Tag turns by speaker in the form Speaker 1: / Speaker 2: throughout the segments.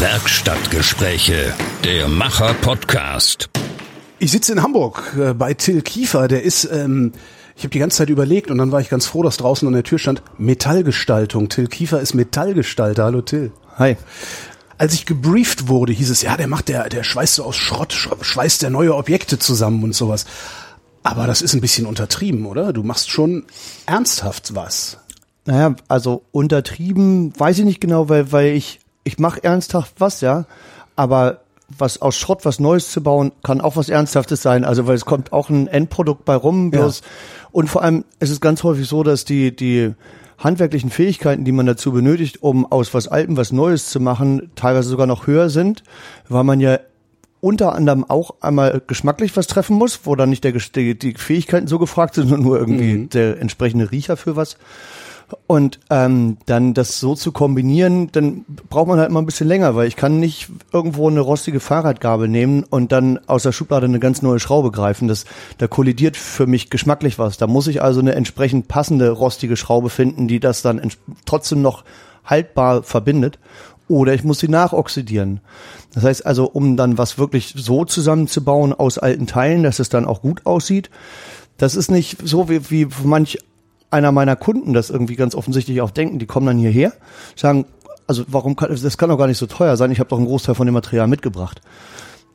Speaker 1: Werkstattgespräche, der Macher-Podcast.
Speaker 2: Ich sitze in Hamburg äh, bei Till Kiefer, der ist, ähm, ich habe die ganze Zeit überlegt und dann war ich ganz froh, dass draußen an der Tür stand Metallgestaltung. Till Kiefer ist Metallgestalter. Hallo Till.
Speaker 3: Hi.
Speaker 2: Als ich gebrieft wurde, hieß es, ja, der macht, der, der schweißt so aus Schrott, schweißt der neue Objekte zusammen und sowas. Aber das ist ein bisschen untertrieben, oder? Du machst schon ernsthaft was.
Speaker 3: Naja, also untertrieben weiß ich nicht genau, weil, weil ich, ich mache ernsthaft was, ja. Aber was aus Schrott was Neues zu bauen, kann auch was Ernsthaftes sein. Also weil es kommt auch ein Endprodukt bei rum. Bloß, ja. Und vor allem es ist ganz häufig so, dass die, die handwerklichen Fähigkeiten, die man dazu benötigt, um aus was Altem was Neues zu machen, teilweise sogar noch höher sind, weil man ja unter anderem auch einmal geschmacklich was treffen muss, wo dann nicht der, die, die Fähigkeiten so gefragt sind, sondern nur irgendwie mhm. der entsprechende Riecher für was. Und ähm, dann das so zu kombinieren, dann braucht man halt mal ein bisschen länger, weil ich kann nicht irgendwo eine rostige Fahrradgabel nehmen und dann aus der Schublade eine ganz neue Schraube greifen. Das, da kollidiert für mich geschmacklich was. Da muss ich also eine entsprechend passende rostige Schraube finden, die das dann trotzdem noch haltbar verbindet. Oder ich muss sie nachoxidieren. Das heißt also, um dann was wirklich so zusammenzubauen aus alten Teilen, dass es dann auch gut aussieht, das ist nicht so wie, wie manch einer meiner Kunden das irgendwie ganz offensichtlich auch denken. Die kommen dann hierher, sagen, also warum kann, das kann doch gar nicht so teuer sein, ich habe doch einen Großteil von dem Material mitgebracht.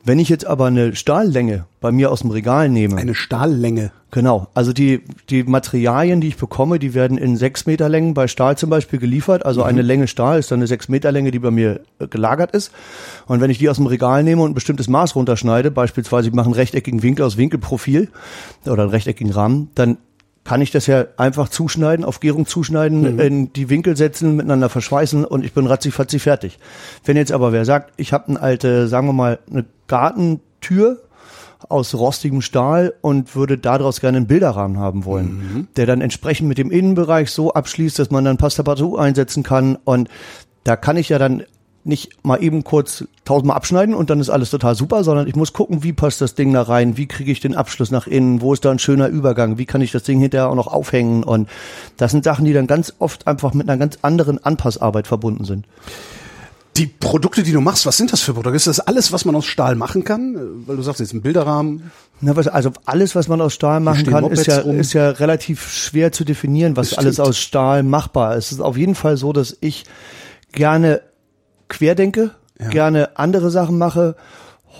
Speaker 3: Wenn ich jetzt aber eine Stahllänge bei mir aus dem Regal nehme.
Speaker 2: Eine Stahllänge.
Speaker 3: Genau. Also die, die Materialien, die ich bekomme, die werden in sechs Meter Längen bei Stahl zum Beispiel geliefert. Also mhm. eine Länge Stahl ist dann eine sechs Meter Länge, die bei mir äh, gelagert ist. Und wenn ich die aus dem Regal nehme und ein bestimmtes Maß runterschneide, beispielsweise ich mache einen rechteckigen Winkel aus Winkelprofil oder einen rechteckigen Rahmen, dann kann ich das ja einfach zuschneiden, auf Gärung zuschneiden, mhm. in die Winkel setzen, miteinander verschweißen und ich bin ratzi fertig. Wenn jetzt aber wer sagt, ich habe eine alte, sagen wir mal, eine Gartentür aus rostigem Stahl und würde daraus gerne einen Bilderrahmen haben wollen, mhm. der dann entsprechend mit dem Innenbereich so abschließt, dass man dann Pasta Partout einsetzen kann und da kann ich ja dann nicht mal eben kurz tausendmal abschneiden und dann ist alles total super, sondern ich muss gucken, wie passt das Ding da rein, wie kriege ich den Abschluss nach innen, wo ist da ein schöner Übergang, wie kann ich das Ding hinterher auch noch aufhängen und das sind Sachen, die dann ganz oft einfach mit einer ganz anderen Anpassarbeit verbunden sind.
Speaker 2: Die Produkte, die du machst, was sind das für Produkte? Ist das alles, was man aus Stahl machen kann? Weil du sagst jetzt ein Bilderrahmen.
Speaker 3: Na, was, also alles, was man aus Stahl machen kann, ist ja, ist ja relativ schwer zu definieren, was alles aus Stahl machbar ist. Es ist auf jeden Fall so, dass ich gerne querdenke, ja. gerne andere Sachen mache,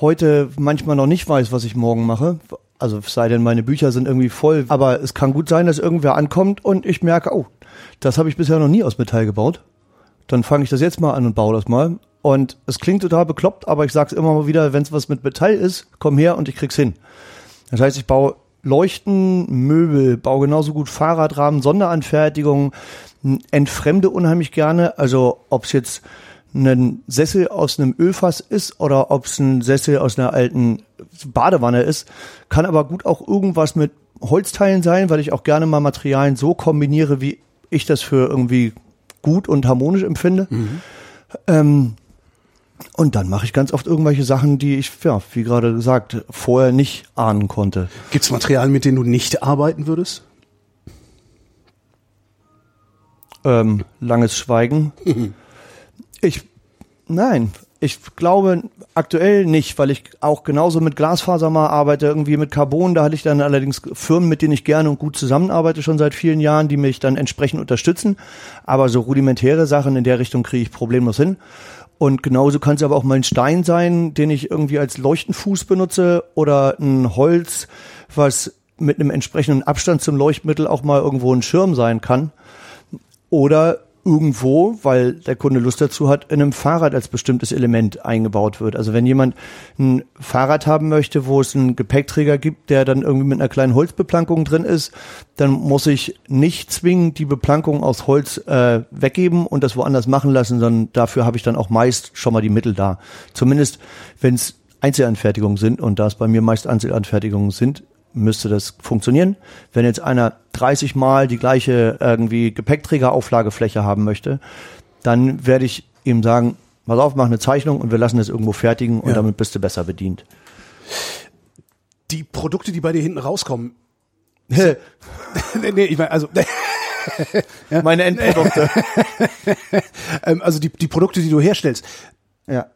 Speaker 3: heute manchmal noch nicht weiß, was ich morgen mache. Also sei denn, meine Bücher sind irgendwie voll. Aber es kann gut sein, dass irgendwer ankommt und ich merke, oh, das habe ich bisher noch nie aus Metall gebaut. Dann fange ich das jetzt mal an und baue das mal. Und es klingt total bekloppt, aber ich sage es immer mal wieder, wenn es was mit Metall ist, komm her und ich krieg's hin. Das heißt, ich baue Leuchten, Möbel, baue genauso gut Fahrradrahmen, Sonderanfertigungen, entfremde unheimlich gerne. Also ob es jetzt ein Sessel aus einem Ölfass ist oder ob es ein Sessel aus einer alten Badewanne ist, kann aber gut auch irgendwas mit Holzteilen sein, weil ich auch gerne mal Materialien so kombiniere, wie ich das für irgendwie gut und harmonisch empfinde. Mhm. Ähm, und dann mache ich ganz oft irgendwelche Sachen, die ich, ja, wie gerade gesagt, vorher nicht ahnen konnte.
Speaker 2: Gibt es Materialien, mit denen du nicht arbeiten würdest?
Speaker 3: Ähm, langes Schweigen. Ich, nein, ich glaube aktuell nicht, weil ich auch genauso mit Glasfaser mal arbeite, irgendwie mit Carbon. Da hatte ich dann allerdings Firmen, mit denen ich gerne und gut zusammenarbeite, schon seit vielen Jahren, die mich dann entsprechend unterstützen. Aber so rudimentäre Sachen in der Richtung kriege ich problemlos hin. Und genauso kann es aber auch mal ein Stein sein, den ich irgendwie als Leuchtenfuß benutze oder ein Holz, was mit einem entsprechenden Abstand zum Leuchtmittel auch mal irgendwo ein Schirm sein kann. Oder irgendwo, weil der Kunde Lust dazu hat, in einem Fahrrad als bestimmtes Element eingebaut wird. Also wenn jemand ein Fahrrad haben möchte, wo es einen Gepäckträger gibt, der dann irgendwie mit einer kleinen Holzbeplankung drin ist, dann muss ich nicht zwingend die Beplankung aus Holz äh, weggeben und das woanders machen lassen, sondern dafür habe ich dann auch meist schon mal die Mittel da. Zumindest wenn es Einzelanfertigungen sind und da es bei mir meist Einzelanfertigungen sind, müsste das funktionieren. Wenn jetzt einer 30 Mal die gleiche irgendwie Gepäckträgerauflagefläche haben möchte, dann werde ich ihm sagen, pass auf, mach eine Zeichnung und wir lassen es irgendwo fertigen und ja. damit bist du besser bedient.
Speaker 2: Die Produkte, die bei dir hinten rauskommen. nee, nee, ich meine, also
Speaker 3: meine Endprodukte.
Speaker 2: Ähm, also die, die Produkte, die du herstellst.
Speaker 3: Ja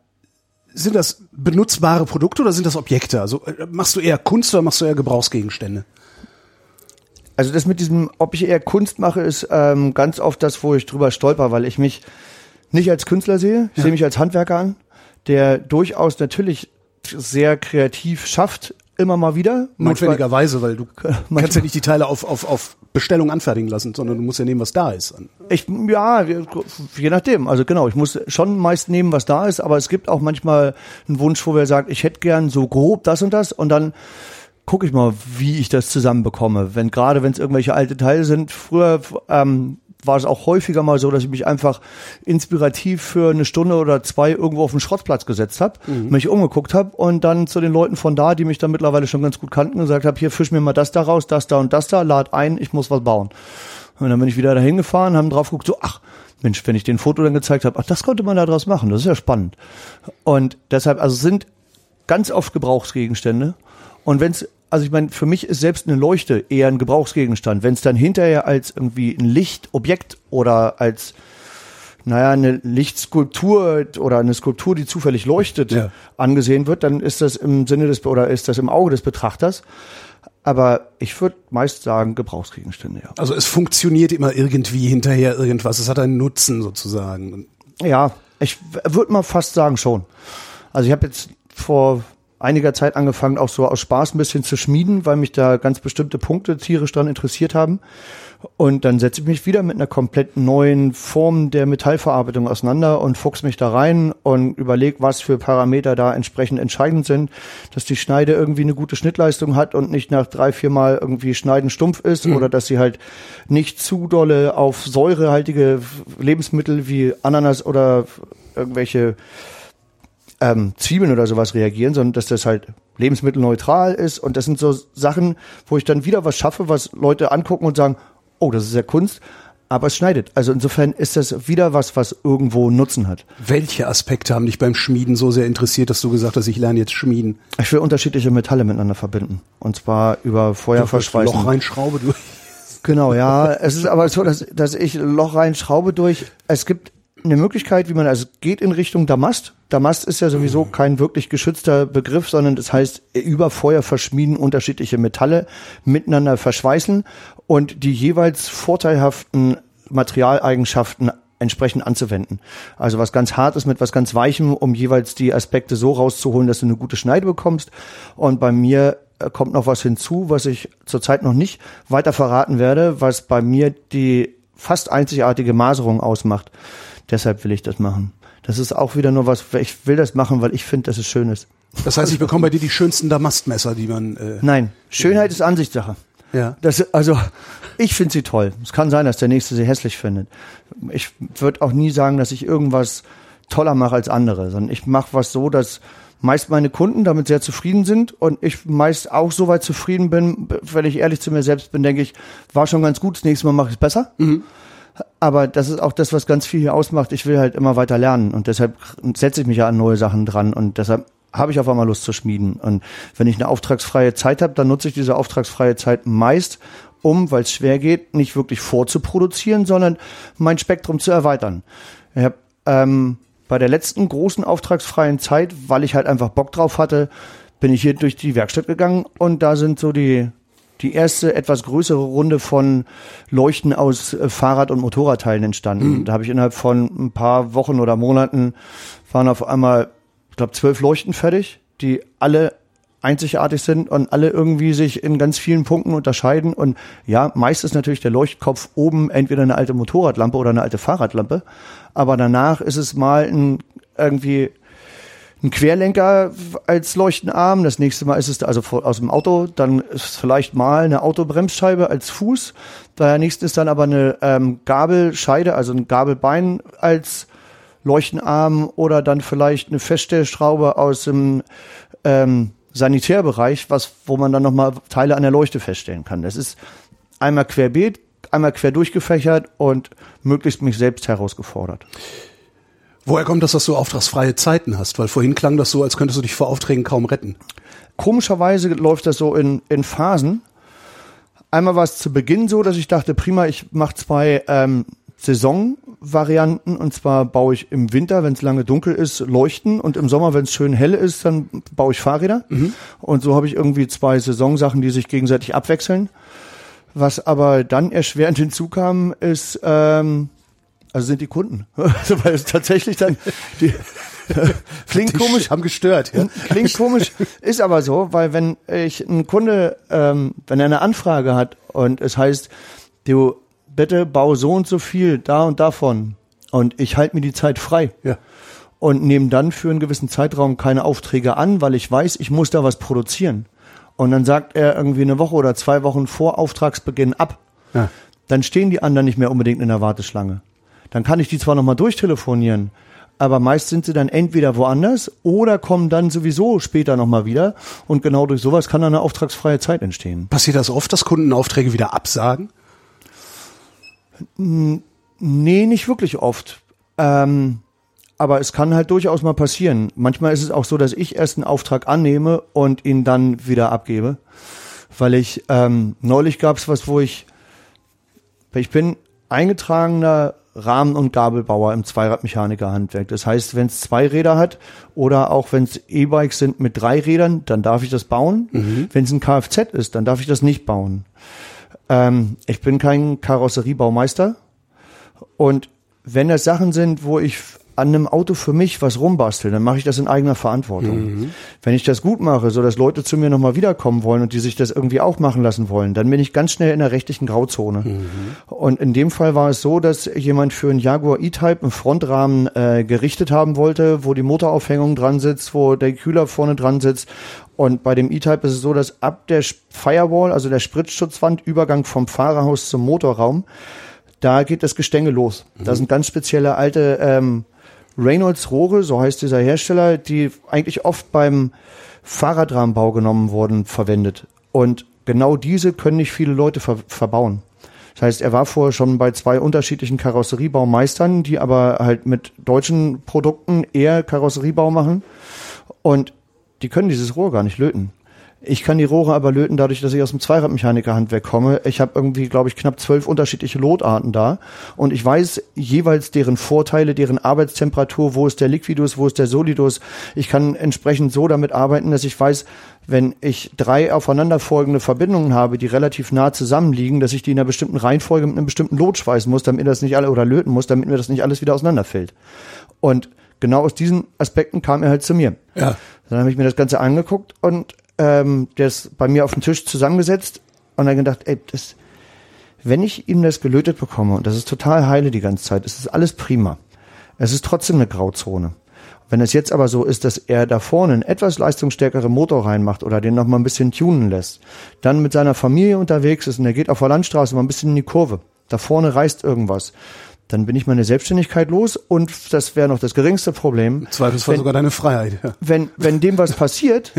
Speaker 2: sind das benutzbare Produkte oder sind das Objekte? Also äh, machst du eher Kunst oder machst du eher Gebrauchsgegenstände?
Speaker 3: Also das mit diesem, ob ich eher Kunst mache, ist ähm, ganz oft das, wo ich drüber stolper, weil ich mich nicht als Künstler sehe. Ich
Speaker 2: Ja.
Speaker 3: sehe mich als Handwerker an, der durchaus natürlich sehr kreativ schafft, immer mal wieder.
Speaker 2: Notwendigerweise, weil du
Speaker 3: manchmal-
Speaker 2: kannst ja nicht die Teile auf, auf, auf Bestellung anfertigen lassen, sondern du musst ja nehmen, was da ist.
Speaker 3: Ich, ja, je nachdem. Also genau, ich muss schon meist nehmen, was da ist, aber es gibt auch manchmal einen Wunsch, wo wer sagt, ich hätte gern so grob das und das und dann gucke ich mal, wie ich das zusammenbekomme. Wenn gerade, wenn es irgendwelche alte Teile sind, früher ähm, war es auch häufiger mal so, dass ich mich einfach inspirativ für eine Stunde oder zwei irgendwo auf den Schrottplatz gesetzt habe, mich umgeguckt habe und dann zu den Leuten von da, die mich dann mittlerweile schon ganz gut kannten, gesagt habe, hier fisch mir mal das da raus, das da und das da, lad ein, ich muss was bauen. Und dann bin ich wieder dahin gefahren, haben drauf geguckt, so, ach, Mensch, wenn ich den Foto dann gezeigt habe, ach, das konnte man da draus machen, das ist ja spannend. Und deshalb, also sind ganz oft Gebrauchsgegenstände. Und wenn es, also ich meine, für mich ist selbst eine Leuchte eher ein Gebrauchsgegenstand. Wenn es dann hinterher als irgendwie ein Lichtobjekt oder als, naja, eine Lichtskulptur oder eine Skulptur, die zufällig leuchtet,
Speaker 2: Ja.
Speaker 3: angesehen wird, dann ist das im Sinne des, oder ist das im Auge des Betrachters. Aber ich würde meist sagen Gebrauchsgegenstände, ja.
Speaker 2: Also es funktioniert immer irgendwie hinterher irgendwas. Es hat einen Nutzen sozusagen.
Speaker 3: Ja, ich würde mal fast sagen schon. Also ich habe jetzt vor einiger Zeit angefangen, auch so aus Spaß ein bisschen zu schmieden, weil mich da ganz bestimmte Punkte tierisch dran interessiert haben. Und dann setze ich mich wieder mit einer komplett neuen Form der Metallverarbeitung auseinander und fuchs mich da rein und überlege, was für Parameter da entsprechend entscheidend sind, dass die Schneide irgendwie eine gute Schnittleistung hat und nicht nach drei, vier Mal irgendwie schneiden stumpf ist oder dass sie halt nicht zu dolle auf säurehaltige Lebensmittel wie Ananas oder irgendwelche ähm, Zwiebeln oder sowas reagieren, sondern dass das halt lebensmittelneutral ist. Und das sind so Sachen, wo ich dann wieder was schaffe, was Leute angucken und sagen, oh, das ist ja Kunst, aber es schneidet. Also insofern ist das wieder was, was irgendwo Nutzen hat.
Speaker 2: Welche Aspekte haben dich beim Schmieden so sehr interessiert, dass du gesagt hast, ich lerne jetzt Schmieden?
Speaker 3: Ich will unterschiedliche Metalle miteinander verbinden. Und zwar über Feuerverschweißen.
Speaker 2: Loch reinschraube durch.
Speaker 3: Genau, ja. es ist aber so, dass, dass ich Loch rein schraube durch. Es gibt eine Möglichkeit, wie man, also geht in Richtung Damast. Damast ist ja sowieso kein wirklich geschützter Begriff, sondern das heißt, über Feuer verschmieden unterschiedliche Metalle miteinander verschweißen und die jeweils vorteilhaften Materialeigenschaften entsprechend anzuwenden. Also was ganz Hartes mit was ganz Weichem, um jeweils die Aspekte so rauszuholen, dass du eine gute Schneide bekommst. Und bei mir äh, kommt noch was hinzu, was ich zurzeit noch nicht weiter verraten werde, was bei mir die fast einzigartige Maserung ausmacht. Deshalb will ich das machen. Das ist auch wieder nur was, ich will das machen, weil ich finde, dass es schön ist.
Speaker 2: Das heißt, ich bekomme bei dir die schönsten Damastmesser, die man. Äh,
Speaker 3: Nein, Schönheit ist Ansichtssache.
Speaker 2: ja.
Speaker 3: Das, also, ich finde sie toll. Es kann sein, dass der Nächste sie hässlich findet. Ich würde auch nie sagen, dass ich irgendwas toller mache als andere, sondern ich mache was so, dass meist meine Kunden damit sehr zufrieden sind und ich meist auch so weit zufrieden bin, wenn ich ehrlich zu mir selbst bin, denke ich, war schon ganz gut, das nächste Mal mache ich es besser. Aber das ist auch das, was ganz viel hier ausmacht. Ich will halt immer weiter lernen und deshalb setze ich mich ja an neue Sachen dran und deshalb habe ich auf einmal Lust zu schmieden. Und wenn ich eine auftragsfreie Zeit habe, dann nutze ich diese auftragsfreie Zeit meist, um, weil es schwer geht, nicht wirklich vorzuproduzieren, sondern mein Spektrum zu erweitern. Ich habe ähm, bei der letzten großen auftragsfreien Zeit, weil ich halt einfach Bock drauf hatte, bin ich hier durch die Werkstatt gegangen und da sind so die die erste etwas größere Runde von Leuchten aus äh, Fahrrad- und Motorradteilen entstanden. Da habe ich innerhalb von ein paar Wochen oder Monaten waren auf einmal, ich glaube, zwölf Leuchten fertig, die alle einzigartig sind und alle irgendwie sich in ganz vielen Punkten unterscheiden. Und ja, meist ist natürlich der Leuchtkopf oben entweder eine alte Motorradlampe oder eine alte Fahrradlampe. Aber danach ist es mal ein irgendwie ein Querlenker als Leuchtenarm. Das nächste Mal ist es also aus dem Auto. Dann ist vielleicht mal eine Autobremsscheibe als Fuß. Der nächste ist dann aber eine ähm, Gabelscheide, also ein Gabelbein als Leuchtenarm oder dann vielleicht eine Feststellschraube aus dem ähm, Sanitärbereich, was, wo man dann nochmal Teile an der Leuchte feststellen kann. Das ist einmal querbeet, einmal quer durchgefächert und möglichst mich selbst herausgefordert.
Speaker 2: Woher kommt das, dass du auftragsfreie Zeiten hast? Weil vorhin klang das so, als könntest du dich vor Aufträgen kaum retten.
Speaker 3: Komischerweise läuft das so in, in Phasen. Einmal war es zu Beginn so, dass ich dachte, prima, ich mache zwei ähm, Saisonvarianten und zwar baue ich im Winter, wenn es lange dunkel ist, Leuchten und im Sommer, wenn es schön hell ist, dann baue ich Fahrräder. Und so habe ich irgendwie zwei Saisonsachen, die sich gegenseitig abwechseln. Was aber dann erschwerend hinzukam, ist, ähm, also sind die Kunden. Also weil es tatsächlich dann die, klingt
Speaker 2: Die
Speaker 3: komisch,
Speaker 2: haben gestört. Ja?
Speaker 3: Klingt komisch, ist aber so, weil wenn ich ein Kunde, ähm, wenn er eine Anfrage hat und es heißt, du bitte bau so und so viel da und davon und ich halte mir die Zeit frei
Speaker 2: Ja.
Speaker 3: und nehme dann für einen gewissen Zeitraum keine Aufträge an, weil ich weiß, ich muss da was produzieren. Und dann sagt er irgendwie eine Woche oder zwei Wochen vor Auftragsbeginn ab.
Speaker 2: Ja.
Speaker 3: Dann stehen die anderen nicht mehr unbedingt in der Warteschlange. Dann kann ich die zwar nochmal durchtelefonieren, aber meist sind sie dann entweder woanders oder kommen dann sowieso später nochmal wieder. Und genau durch sowas kann dann eine auftragsfreie Zeit entstehen.
Speaker 2: Passiert das oft, dass Kunden Aufträge wieder absagen?
Speaker 3: Nee, nicht wirklich oft. Ähm, aber es kann halt durchaus mal passieren. Manchmal ist es auch so, dass ich erst einen Auftrag annehme und ihn dann wieder abgebe. Weil ich, ähm, neulich gab es was, wo ich, ich bin eingetragener Rahmen- und Gabelbauer im Zweiradmechanikerhandwerk. Das heißt, wenn es zwei Räder hat oder auch wenn es E-Bikes sind mit drei Rädern, dann darf ich das bauen. Wenn es ein Kfz ist, dann darf ich das nicht bauen. Ähm, ich bin kein Karosseriebaumeister. Und wenn das Sachen sind, wo ich an einem Auto für mich was rumbastel, dann mache ich das in eigener Verantwortung. Wenn ich das gut mache, so dass Leute zu mir nochmal wiederkommen wollen und die sich das irgendwie auch machen lassen wollen, dann bin ich ganz schnell in der rechtlichen Grauzone. Und in dem Fall war es so, dass jemand für einen Jaguar E-Type einen Frontrahmen äh, gerichtet haben wollte, wo die Motoraufhängung dran sitzt, wo der Kühler vorne dran sitzt. Und bei dem E-Type ist es so, dass ab der Firewall, also der Spritzschutzwand, Übergang vom Fahrerhaus zum Motorraum, da geht das Gestänge los. Da sind ganz spezielle alte ähm, Reynolds-Rohre, so heißt dieser Hersteller, die eigentlich oft beim Fahrradrahmenbau genommen wurden, verwendet. Und genau diese können nicht viele Leute ver verbauen. Das heißt, er war vorher schon bei zwei unterschiedlichen Karosseriebaumeistern, die aber halt mit deutschen Produkten eher Karosseriebau machen. Und die können dieses Rohr gar nicht löten. Ich kann die Rohre aber löten, dadurch, dass ich aus dem Zweiradmechanikerhandwerk komme. Ich habe irgendwie, glaube ich, knapp zwölf unterschiedliche Lotarten da. Und ich weiß jeweils deren Vorteile, deren Arbeitstemperatur, wo ist der Liquidus, wo ist der Solidus. Ich kann entsprechend so damit arbeiten, dass ich weiß, wenn ich drei aufeinanderfolgende Verbindungen habe, die relativ nah zusammenliegen, dass ich die in einer bestimmten Reihenfolge mit einem bestimmten Lot schweißen muss, damit mir das nicht alle oder löten muss, damit mir das nicht alles wieder auseinanderfällt. Und genau aus diesen Aspekten kam er halt zu mir.
Speaker 2: Ja.
Speaker 3: Dann habe ich mir das Ganze angeguckt und ähm, der ist bei mir auf den Tisch zusammengesetzt und dann gedacht, ey, das, wenn ich ihm das gelötet bekomme, und das ist total heile die ganze Zeit, es ist alles prima. Es ist trotzdem eine Grauzone. Wenn es jetzt aber so ist, dass er da vorne einen etwas leistungsstärkeren Motor reinmacht oder den noch mal ein bisschen tunen lässt, dann mit seiner Familie unterwegs ist und er geht auf der Landstraße mal ein bisschen in die Kurve, da vorne reißt irgendwas, dann bin ich meine Selbstständigkeit los und das wäre noch das geringste Problem.
Speaker 2: Zweifelsfall sogar deine Freiheit. Ja.
Speaker 3: wenn, wenn dem was passiert,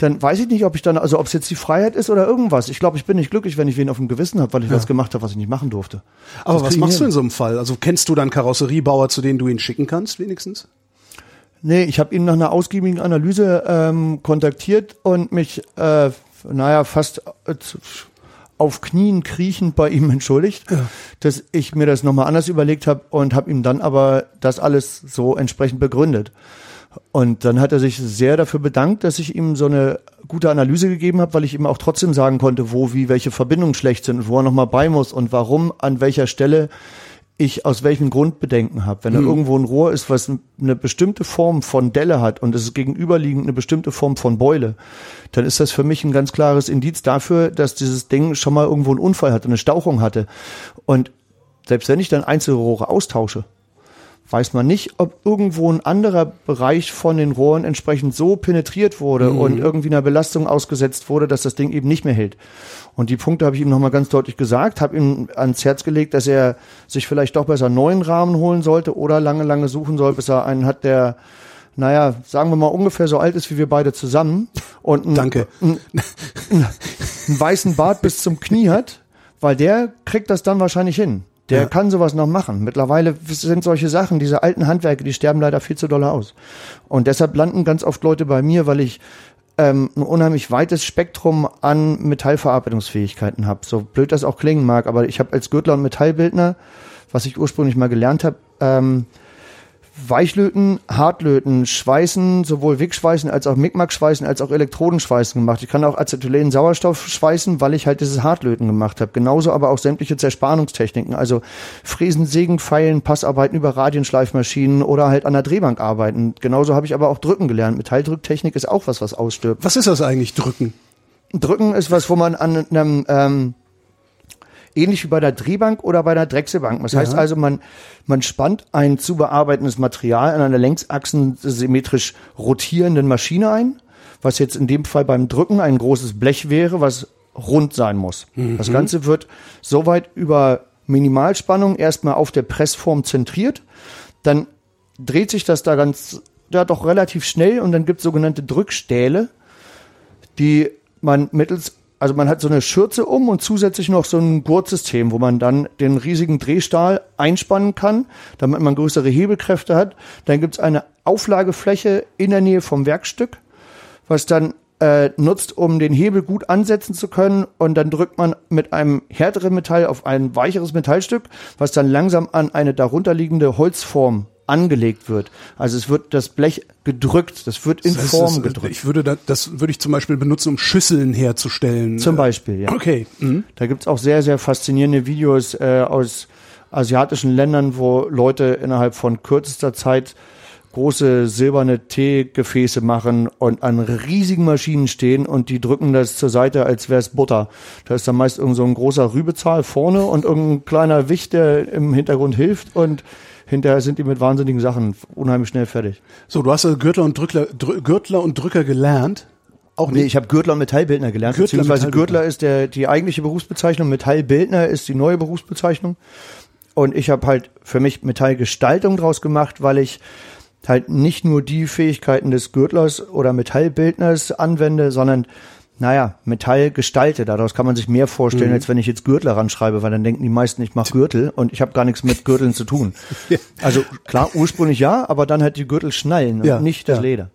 Speaker 3: dann weiß ich nicht, ob ich dann, also ob es jetzt die Freiheit ist oder irgendwas. Ich glaube, ich bin nicht glücklich, wenn ich wen auf dem Gewissen habe, weil ich was gemacht habe, was ich nicht machen durfte.
Speaker 2: Aber
Speaker 3: Das
Speaker 2: was machst du in so einem Fall? Also kennst du dann Karosseriebauer, zu denen du ihn schicken kannst, wenigstens?
Speaker 3: Nee, ich habe ihn nach einer ausgiebigen Analyse ähm, kontaktiert und mich, äh, naja, fast äh, auf Knien kriechend bei ihm entschuldigt, dass ich mir das nochmal anders überlegt habe und habe ihm dann aber das alles so entsprechend begründet. Und dann hat er sich sehr dafür bedankt, dass ich ihm so eine gute Analyse gegeben habe, weil ich ihm auch trotzdem sagen konnte, wo, wie, welche Verbindungen schlecht sind und wo er nochmal bei muss und warum, an welcher Stelle ich aus welchem Grund Bedenken habe. Wenn da irgendwo ein Rohr ist, was eine bestimmte Form von Delle hat und es ist gegenüberliegend eine bestimmte Form von Beule, dann ist das für mich ein ganz klares Indiz dafür, dass dieses Ding schon mal irgendwo einen Unfall hatte, eine Stauchung hatte. Und selbst wenn ich dann einzelne Rohre austausche, weiß man nicht, ob irgendwo ein anderer Bereich von den Rohren entsprechend so penetriert wurde und irgendwie einer Belastung ausgesetzt wurde, dass das Ding eben nicht mehr hält. Und die Punkte habe ich ihm nochmal ganz deutlich gesagt, habe ihm ans Herz gelegt, dass er sich vielleicht doch besser einen neuen Rahmen holen sollte oder lange, lange suchen soll, bis er einen hat, der, naja, sagen wir mal ungefähr so alt ist wie wir beide zusammen und einen,
Speaker 2: Danke.
Speaker 3: einen weißen Bart bis zum Knie hat, weil der kriegt das dann wahrscheinlich hin. Der
Speaker 2: Ja.
Speaker 3: kann sowas noch machen. Mittlerweile sind solche Sachen, diese alten Handwerke, die sterben leider viel zu doll aus. Und deshalb landen ganz oft Leute bei mir, weil ich ähm, ein unheimlich weites Spektrum an Metallverarbeitungsfähigkeiten habe. So blöd das auch klingen mag, aber ich habe als Gürtler und Metallbildner was ich ursprünglich mal gelernt habe. Ähm, Weichlöten, Hartlöten, Schweißen, sowohl Wickschweißen als auch Micmac-Schweißen als auch Elektrodenschweißen gemacht. Ich kann auch Acetylen Sauerstoff schweißen, weil ich halt dieses Hartlöten gemacht habe. Genauso aber auch sämtliche Zerspannungstechniken, also Fräsen, Sägen, Pfeilen, Passarbeiten über Radienschleifmaschinen oder halt an der Drehbank arbeiten. Genauso habe ich aber auch Drücken gelernt. Metalldrücktechnik ist auch was, was ausstirbt.
Speaker 2: Was ist das eigentlich, Drücken?
Speaker 3: Drücken ist was, wo man an einem ähm, ähnlich wie bei der Drehbank oder bei der Drechselbank. Das heißt also, man, man spannt ein zu bearbeitendes Material an einer Längsachsen symmetrisch rotierenden Maschine ein, was jetzt in dem Fall beim Drücken ein großes Blech wäre, was rund sein muss. Das Ganze wird soweit über Minimalspannung erstmal auf der Pressform zentriert, dann dreht sich das da ganz, ja doch relativ schnell und dann gibt es sogenannte Drückstähle, die man mittels also man hat so eine Schürze um und zusätzlich noch so ein Gurtsystem, wo man dann den riesigen Drehstahl einspannen kann, damit man größere Hebelkräfte hat. Dann gibt's eine Auflagefläche in der Nähe vom Werkstück, was dann äh, nutzt, um den Hebel gut ansetzen zu können. Und dann drückt man mit einem härteren Metall auf ein weicheres Metallstück, was dann langsam an eine darunterliegende Holzform angelegt wird. Also es wird das Blech gedrückt, das wird in
Speaker 2: Das heißt,
Speaker 3: Form
Speaker 2: das,
Speaker 3: gedrückt.
Speaker 2: Ich würde da, das würde ich zum Beispiel benutzen, um Schüsseln herzustellen.
Speaker 3: Zum Beispiel, ja.
Speaker 2: Okay. Mhm.
Speaker 3: Da gibt's auch sehr, sehr faszinierende Videos äh, aus asiatischen Ländern, wo Leute innerhalb von kürzester Zeit große silberne Teegefäße machen und an riesigen Maschinen stehen und die drücken das zur Seite, als wäre es Butter. Da ist dann meist irgend so ein großer Rübezahl vorne und irgendein kleiner Wicht, der im Hintergrund hilft und hinterher sind die mit wahnsinnigen Sachen unheimlich schnell fertig.
Speaker 2: So, du hast also Gürtler und Drückler, Drü Gürtler und Drücker gelernt. Auch
Speaker 3: Nee, ich habe Gürtler und Metallbildner gelernt,
Speaker 2: Gürtler,
Speaker 3: beziehungsweise
Speaker 2: Metallbildner.
Speaker 3: Gürtler ist der, die eigentliche Berufsbezeichnung, Metallbildner ist die neue Berufsbezeichnung. Und ich habe halt für mich Metallgestaltung draus gemacht, weil ich halt nicht nur die Fähigkeiten des Gürtlers oder Metallbildners anwende, sondern naja, Metall gestalte. Daraus kann man sich mehr vorstellen, als wenn ich jetzt Gürtler ranschreibe, weil dann denken die meisten, ich mache Gürtel und ich habe gar nichts mit Gürteln zu tun. Also klar, ursprünglich ja, aber dann halt die Gürtel schnallen
Speaker 2: Ja,
Speaker 3: und nicht das
Speaker 2: ja.
Speaker 3: Leder.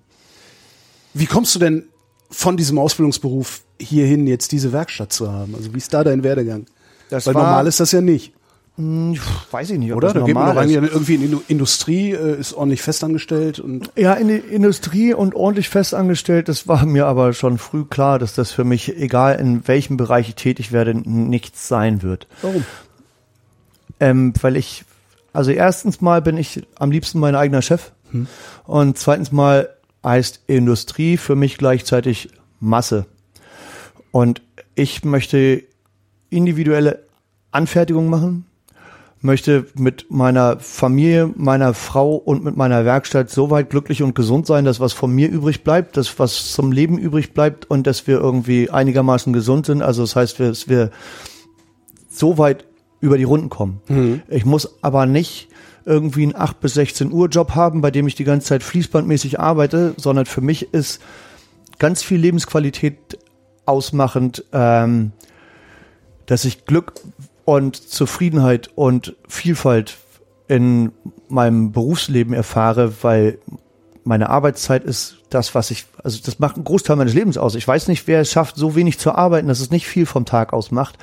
Speaker 2: Wie kommst du denn von diesem Ausbildungsberuf hierhin jetzt diese Werkstatt zu haben? Also wie ist da dein Werdegang?
Speaker 3: Das
Speaker 2: Weil
Speaker 3: war-
Speaker 2: normal ist das ja nicht,
Speaker 3: Weiß ich nicht, ob
Speaker 2: oder?
Speaker 3: das
Speaker 2: Da geht man
Speaker 3: normal
Speaker 2: doch
Speaker 3: ist.
Speaker 2: eigentlich irgendwie in die Indu- Industrie, äh, ist ordentlich festangestellt und
Speaker 3: Ja, in die Industrie und ordentlich festangestellt, das war mir aber schon früh klar, dass das für mich, egal in welchem Bereich ich tätig werde, nichts sein wird.
Speaker 2: warum?
Speaker 3: Ähm, weil ich, also erstens mal bin ich am liebsten mein eigener Chef und zweitens mal heißt Industrie für mich gleichzeitig Masse. Und ich möchte individuelle Anfertigung machen, möchte mit meiner Familie, meiner Frau und mit meiner Werkstatt so weit glücklich und gesund sein, dass was von mir übrig bleibt, dass was zum Leben übrig bleibt und dass wir irgendwie einigermaßen gesund sind. Also das heißt, dass wir so weit über die Runden kommen. Ich muss aber nicht irgendwie einen 8 bis 16 Uhr Job haben, bei dem ich die ganze Zeit fließbandmäßig arbeite, sondern für mich ist ganz viel Lebensqualität ausmachend, ähm, dass ich Glück und Zufriedenheit und Vielfalt in meinem Berufsleben erfahre, weil meine Arbeitszeit ist das, was ich, also das macht einen Großteil meines Lebens aus. Ich weiß nicht, wer es schafft, so wenig zu arbeiten, dass es nicht viel vom Tag aus macht.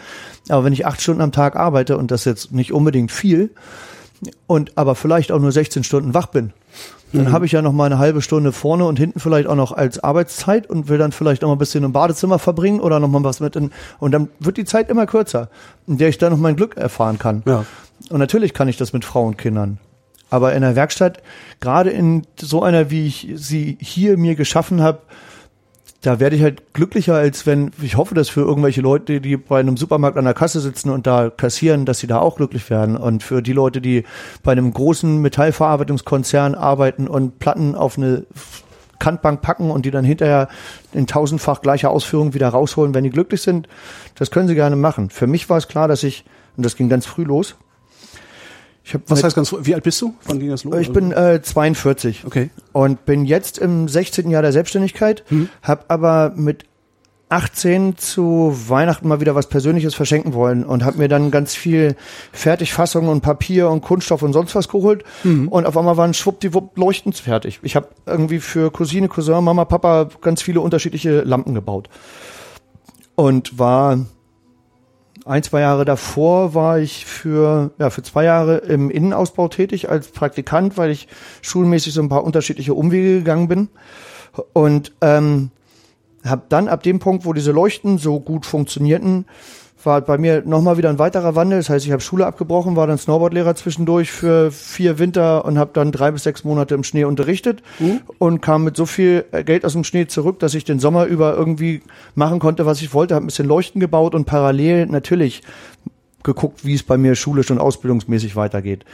Speaker 3: Aber wenn ich acht Stunden am Tag arbeite und das jetzt nicht unbedingt viel und aber vielleicht auch nur 16 Stunden wach bin, dann habe ich ja noch mal eine halbe Stunde vorne und hinten vielleicht auch noch als Arbeitszeit und will dann vielleicht noch mal ein bisschen im Badezimmer verbringen oder noch mal was mit in, und dann wird die Zeit immer kürzer, in der ich dann noch mein Glück erfahren kann.
Speaker 2: Ja.
Speaker 3: Und natürlich kann ich das mit Frauen und Kindern. Aber in der Werkstatt, gerade in so einer, wie ich sie hier mir geschaffen habe, da werde ich halt glücklicher, als wenn, ich hoffe, dass für irgendwelche Leute, die bei einem Supermarkt an der Kasse sitzen und da kassieren, dass sie da auch glücklich werden. Und für die Leute, die bei einem großen Metallverarbeitungskonzern arbeiten und Platten auf eine Kantbank packen und die dann hinterher in tausendfach gleicher Ausführung wieder rausholen, wenn die glücklich sind, das können sie gerne machen. Für mich war es klar, dass ich, und das ging ganz früh los, ich habe
Speaker 2: Was heißt ganz, wie alt bist du? Wann ging das los?
Speaker 3: ich bin äh, 42
Speaker 2: Okay.
Speaker 3: und bin jetzt im 16. Jahr der Selbstständigkeit,
Speaker 2: Mhm.
Speaker 3: habe aber mit 18 zu Weihnachten mal wieder was Persönliches verschenken wollen und habe mir dann ganz viel Fertigfassungen und Papier und Kunststoff und sonst was geholt
Speaker 2: Mhm.
Speaker 3: und auf einmal waren schwuppdiwupp Leuchtens fertig. Ich habe irgendwie für Cousine, Cousin, Mama, Papa ganz viele unterschiedliche Lampen gebaut und war ein, zwei Jahre davor war ich für, ja, für zwei Jahre im Innenausbau tätig als Praktikant, weil ich schulmäßig so ein paar unterschiedliche Umwege gegangen bin. Und ähm, habe dann ab dem Punkt, wo diese Leuchten so gut funktionierten, war bei mir nochmal wieder ein weiterer Wandel. Das heißt, ich habe Schule abgebrochen, war dann Snowboardlehrer zwischendurch für vier Winter und habe dann drei bis sechs Monate im Schnee unterrichtet mhm. und kam mit so viel Geld aus dem Schnee zurück, dass ich den Sommer über irgendwie machen konnte, was ich wollte. Habe ein bisschen Leuchten gebaut und parallel natürlich geguckt, wie es bei mir schulisch und ausbildungsmäßig weitergeht.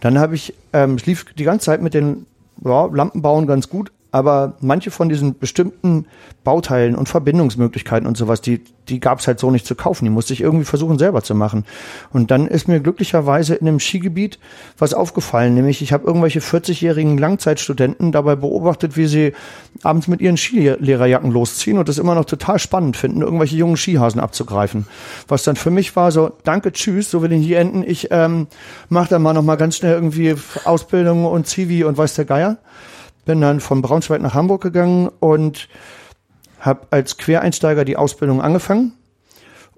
Speaker 3: Dann habe ich, ähm, es lief die ganze Zeit mit den ja, Lampenbauen ganz gut, aber manche von diesen bestimmten Bauteilen und Verbindungsmöglichkeiten und sowas, die, die gab es halt so nicht zu kaufen. Die musste ich irgendwie versuchen selber zu machen. Und dann ist mir glücklicherweise in einem Skigebiet was aufgefallen, nämlich ich habe irgendwelche 40-jährigen Langzeitstudenten dabei beobachtet, wie sie abends mit ihren Skilehrerjacken losziehen und das immer noch total spannend finden, irgendwelche jungen Skihasen abzugreifen. Was dann für mich war so, danke, tschüss, so will ich hier enden. Ich ähm, mache dann mal noch mal ganz schnell irgendwie Ausbildung und Zivi und weiß der Geier bin dann von Braunschweig nach Hamburg gegangen und habe als Quereinsteiger die Ausbildung angefangen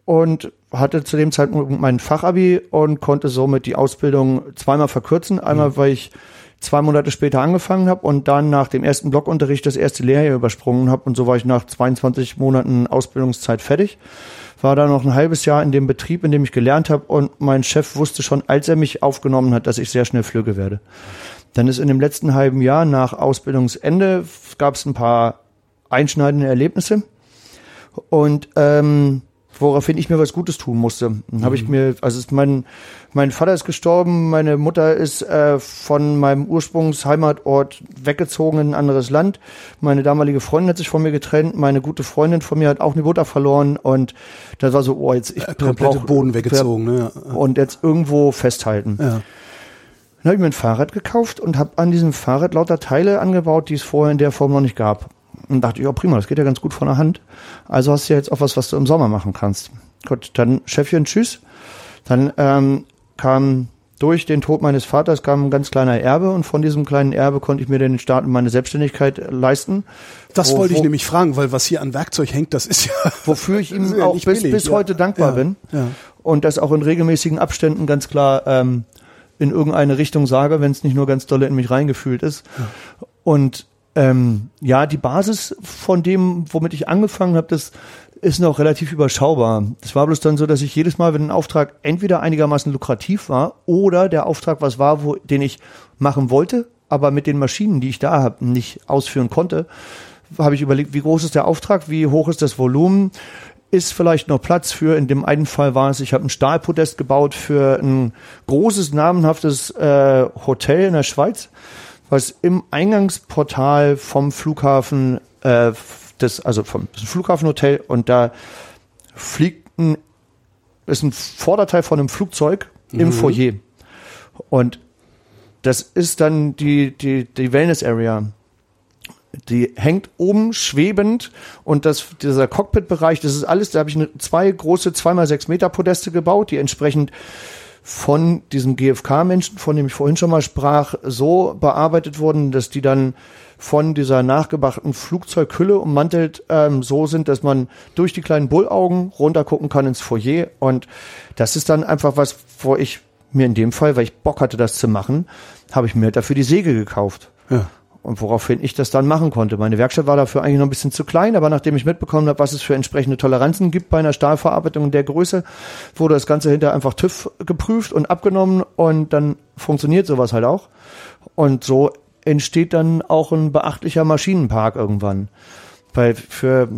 Speaker 3: und hatte zu dem Zeitpunkt mein Fachabi und konnte somit die Ausbildung zweimal verkürzen. Einmal, mhm. weil ich zwei Monate später angefangen habe und dann nach dem ersten Blockunterricht das erste Lehrjahr übersprungen habe und so war ich nach 22 Monaten Ausbildungszeit fertig. War dann noch ein halbes Jahr in dem Betrieb, in dem ich gelernt habe und mein Chef wusste schon, als er mich aufgenommen hat, dass ich sehr schnell Flügge werde. Dann ist in dem letzten halben Jahr nach Ausbildungsende gab es ein paar einschneidende Erlebnisse und ähm, woraufhin ich mir was Gutes tun musste. Dann habe ich mhm. mir, also mein mein Vater ist gestorben, meine Mutter ist äh, von meinem Ursprungsheimatort weggezogen in ein anderes Land. Meine damalige Freundin hat sich von mir getrennt, meine gute Freundin von mir hat auch eine Mutter verloren und das war so, oh jetzt ich
Speaker 2: äh, komplette Boden weggezogen, ne?
Speaker 3: Und jetzt irgendwo festhalten. Ja. Dann habe ich mir ein Fahrrad gekauft und habe an diesem Fahrrad lauter Teile angebaut, die es vorher in der Form noch nicht gab. Und dachte ich, ja prima, das geht ja ganz gut von der Hand. Also hast du ja jetzt auch was, was du im Sommer machen kannst. Gut, dann Chefchen, tschüss. Dann ähm, kam durch den Tod meines Vaters kam ein ganz kleiner Erbe und von diesem kleinen Erbe konnte ich mir den Start in meine Selbstständigkeit leisten.
Speaker 2: Das wo, wollte ich wo, nämlich fragen, weil was hier an Werkzeug hängt, das ist ja
Speaker 3: wofür ich ihm ja auch bis, billig, bis ja. heute dankbar ja, bin und das auch in regelmäßigen Abständen ganz klar ähm, in irgendeine Richtung sage, wenn es nicht nur ganz dolle in mich reingefühlt ist. Ja. Und ähm, ja, die Basis von dem, womit ich angefangen habe, das ist noch relativ überschaubar. Das war bloß dann so, dass ich jedes Mal, wenn ein Auftrag entweder einigermaßen lukrativ war oder der Auftrag was war, wo, den ich machen wollte, aber mit den Maschinen, die ich da habe, nicht ausführen konnte, habe ich überlegt, wie groß ist der Auftrag, wie hoch ist das Volumen, ist vielleicht noch Platz für, in dem einen Fall war es, ich habe ein Stahlpodest gebaut für ein großes, namenhaftes äh, Hotel in der Schweiz, was im Eingangsportal vom Flughafen, äh, des, also vom Flughafenhotel und da fliegt ein, ist ein Vorderteil von einem Flugzeug mhm. im Foyer. Und das ist dann die, die, die Wellness Area die hängt oben schwebend und das, dieser Cockpit-Bereich, das ist alles, da habe ich eine, zwei große, zweimal sechs Meter Podeste gebaut, die entsprechend von diesem GFK-Menschen, von dem ich vorhin schon mal sprach, so bearbeitet wurden, dass die dann von dieser nachgebachten Flugzeughülle ummantelt ähm, so sind, dass man durch die kleinen Bullaugen runtergucken kann ins Foyer. Und das ist dann einfach was, wo ich mir in dem Fall, weil ich Bock hatte, das zu machen, habe ich mir dafür die Säge gekauft. Ja. Und woraufhin ich das dann machen konnte. Meine Werkstatt war dafür eigentlich noch ein bisschen zu klein, aber nachdem ich mitbekommen habe, was es für entsprechende Toleranzen gibt bei einer Stahlverarbeitung in der Größe, wurde das Ganze hinterher einfach TÜV geprüft und abgenommen und dann funktioniert sowas halt auch. Und so entsteht dann auch ein beachtlicher Maschinenpark irgendwann. Weil für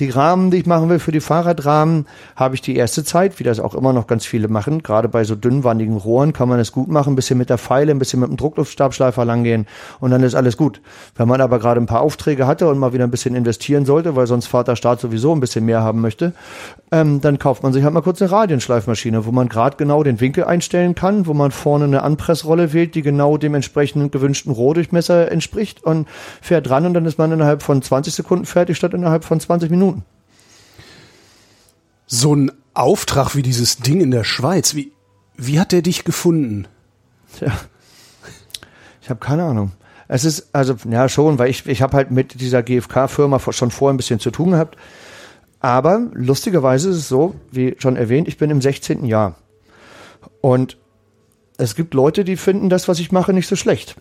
Speaker 3: die Rahmen, die ich machen will für die Fahrradrahmen, habe ich die erste Zeit, wie das auch immer noch ganz viele machen. Gerade bei so dünnwandigen Rohren kann man es gut machen, ein bisschen mit der Pfeile, ein bisschen mit dem Druckluftstabschleifer langgehen und dann ist alles gut. Wenn man aber gerade ein paar Aufträge hatte und mal wieder ein bisschen investieren sollte, weil sonst Vaterstaat sowieso ein bisschen mehr haben möchte, ähm, dann kauft man sich halt mal kurz eine Radienschleifmaschine, wo man gerade genau den Winkel einstellen kann, wo man vorne eine Anpressrolle wählt, die genau dem entsprechenden gewünschten Rohdurchmesser entspricht und fährt dran und dann ist man innerhalb von 20 Sekunden fertig statt innerhalb von 20 Minuten.
Speaker 2: So ein Auftrag wie dieses Ding in der Schweiz, wie, wie hat der dich gefunden?
Speaker 3: Tja, ich habe keine Ahnung. Es ist, also, ja schon, weil ich, ich habe halt mit dieser GfK-Firma schon vorher ein bisschen zu tun gehabt. Aber lustigerweise ist es so, wie schon erwähnt, ich bin im 16. Jahr. Und es gibt Leute, die finden das, was ich mache, nicht so schlecht.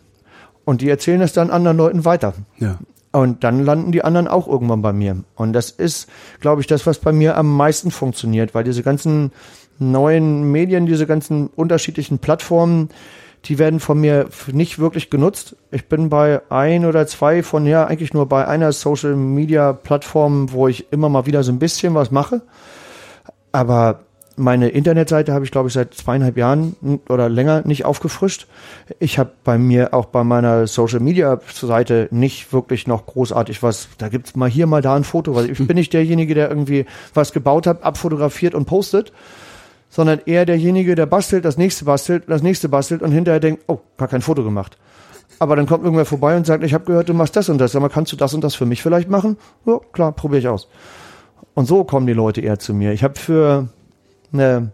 Speaker 3: Und die erzählen es dann anderen Leuten weiter.
Speaker 2: Ja.
Speaker 3: Und dann landen die anderen auch irgendwann bei mir. Und das ist, glaube ich, das, was bei mir am meisten funktioniert, weil diese ganzen neuen Medien, diese ganzen unterschiedlichen Plattformen, die werden von mir nicht wirklich genutzt. Ich bin bei ein oder zwei von, ja, eigentlich nur bei einer Social Media Plattform, wo ich immer mal wieder so ein bisschen was mache. Aber meine Internetseite habe ich, glaube ich, seit zweieinhalb Jahren oder länger nicht aufgefrischt. Ich habe bei mir auch bei meiner Social Media Seite nicht wirklich noch großartig was. Da gibt's mal hier, mal da ein Foto, weil ich bin nicht derjenige, der irgendwie was gebaut hat, abfotografiert und postet, sondern eher derjenige, der bastelt, das nächste bastelt, das nächste bastelt und hinterher denkt, oh, gar kein Foto gemacht. Aber dann kommt irgendwer vorbei und sagt, ich habe gehört, du machst das und das. Sag mal, kannst du das und das für mich vielleicht machen? Ja, klar, probiere ich aus. Und so kommen die Leute eher zu mir. Ich habe für eine,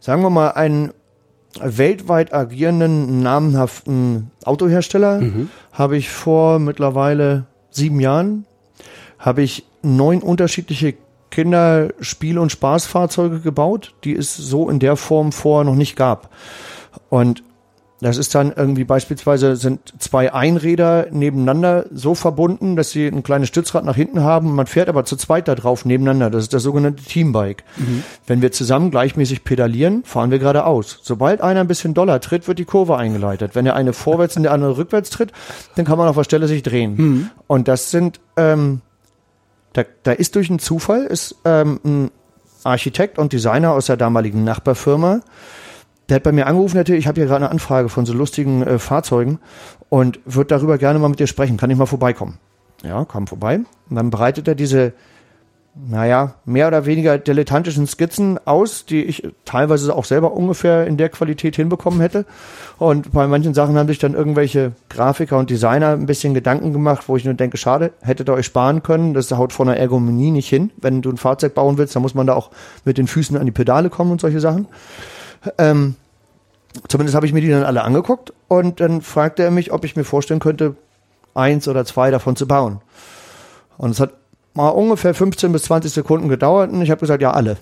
Speaker 3: sagen wir mal, einen weltweit agierenden, namenhaften Autohersteller mhm. habe ich vor mittlerweile sieben Jahren, habe ich neun unterschiedliche Kinderspiel- und Spaßfahrzeuge gebaut, die es so in der Form vorher noch nicht gab. Und das ist dann irgendwie beispielsweise sind zwei Einräder nebeneinander so verbunden, dass sie ein kleines Stützrad nach hinten haben. Man fährt aber zu zweit da drauf nebeneinander. Das ist das sogenannte Teambike. Mhm. Wenn wir zusammen gleichmäßig pedalieren, fahren wir geradeaus. Sobald einer ein bisschen doller tritt, wird die Kurve eingeleitet. Wenn der eine vorwärts und der andere rückwärts tritt, dann kann man auf der Stelle sich drehen. Mhm. Und das sind, ähm, da, da ist durch einen Zufall ist ähm, ein Architekt und Designer aus der damaligen Nachbarfirma der hat bei mir angerufen, hätte, ich habe hier gerade eine Anfrage von so lustigen äh, Fahrzeugen und würde darüber gerne mal mit dir sprechen. Kann ich mal vorbeikommen? Ja, kam vorbei. Und dann bereitet er diese, naja, mehr oder weniger dilettantischen Skizzen aus, die ich teilweise auch selber ungefähr in der Qualität hinbekommen hätte. Und bei manchen Sachen haben sich dann irgendwelche Grafiker und Designer ein bisschen Gedanken gemacht, wo ich nur denke, schade, hättet ihr euch sparen können. Das haut von der Ergonomie nicht hin. Wenn du ein Fahrzeug bauen willst, dann muss man da auch mit den Füßen an die Pedale kommen und solche Sachen. Ähm, zumindest habe ich mir die dann alle angeguckt und dann fragte er mich, ob ich mir vorstellen könnte, eins oder zwei davon zu bauen. Und es hat mal ungefähr 15 bis 20 Sekunden gedauert und ich habe gesagt, ja, alle.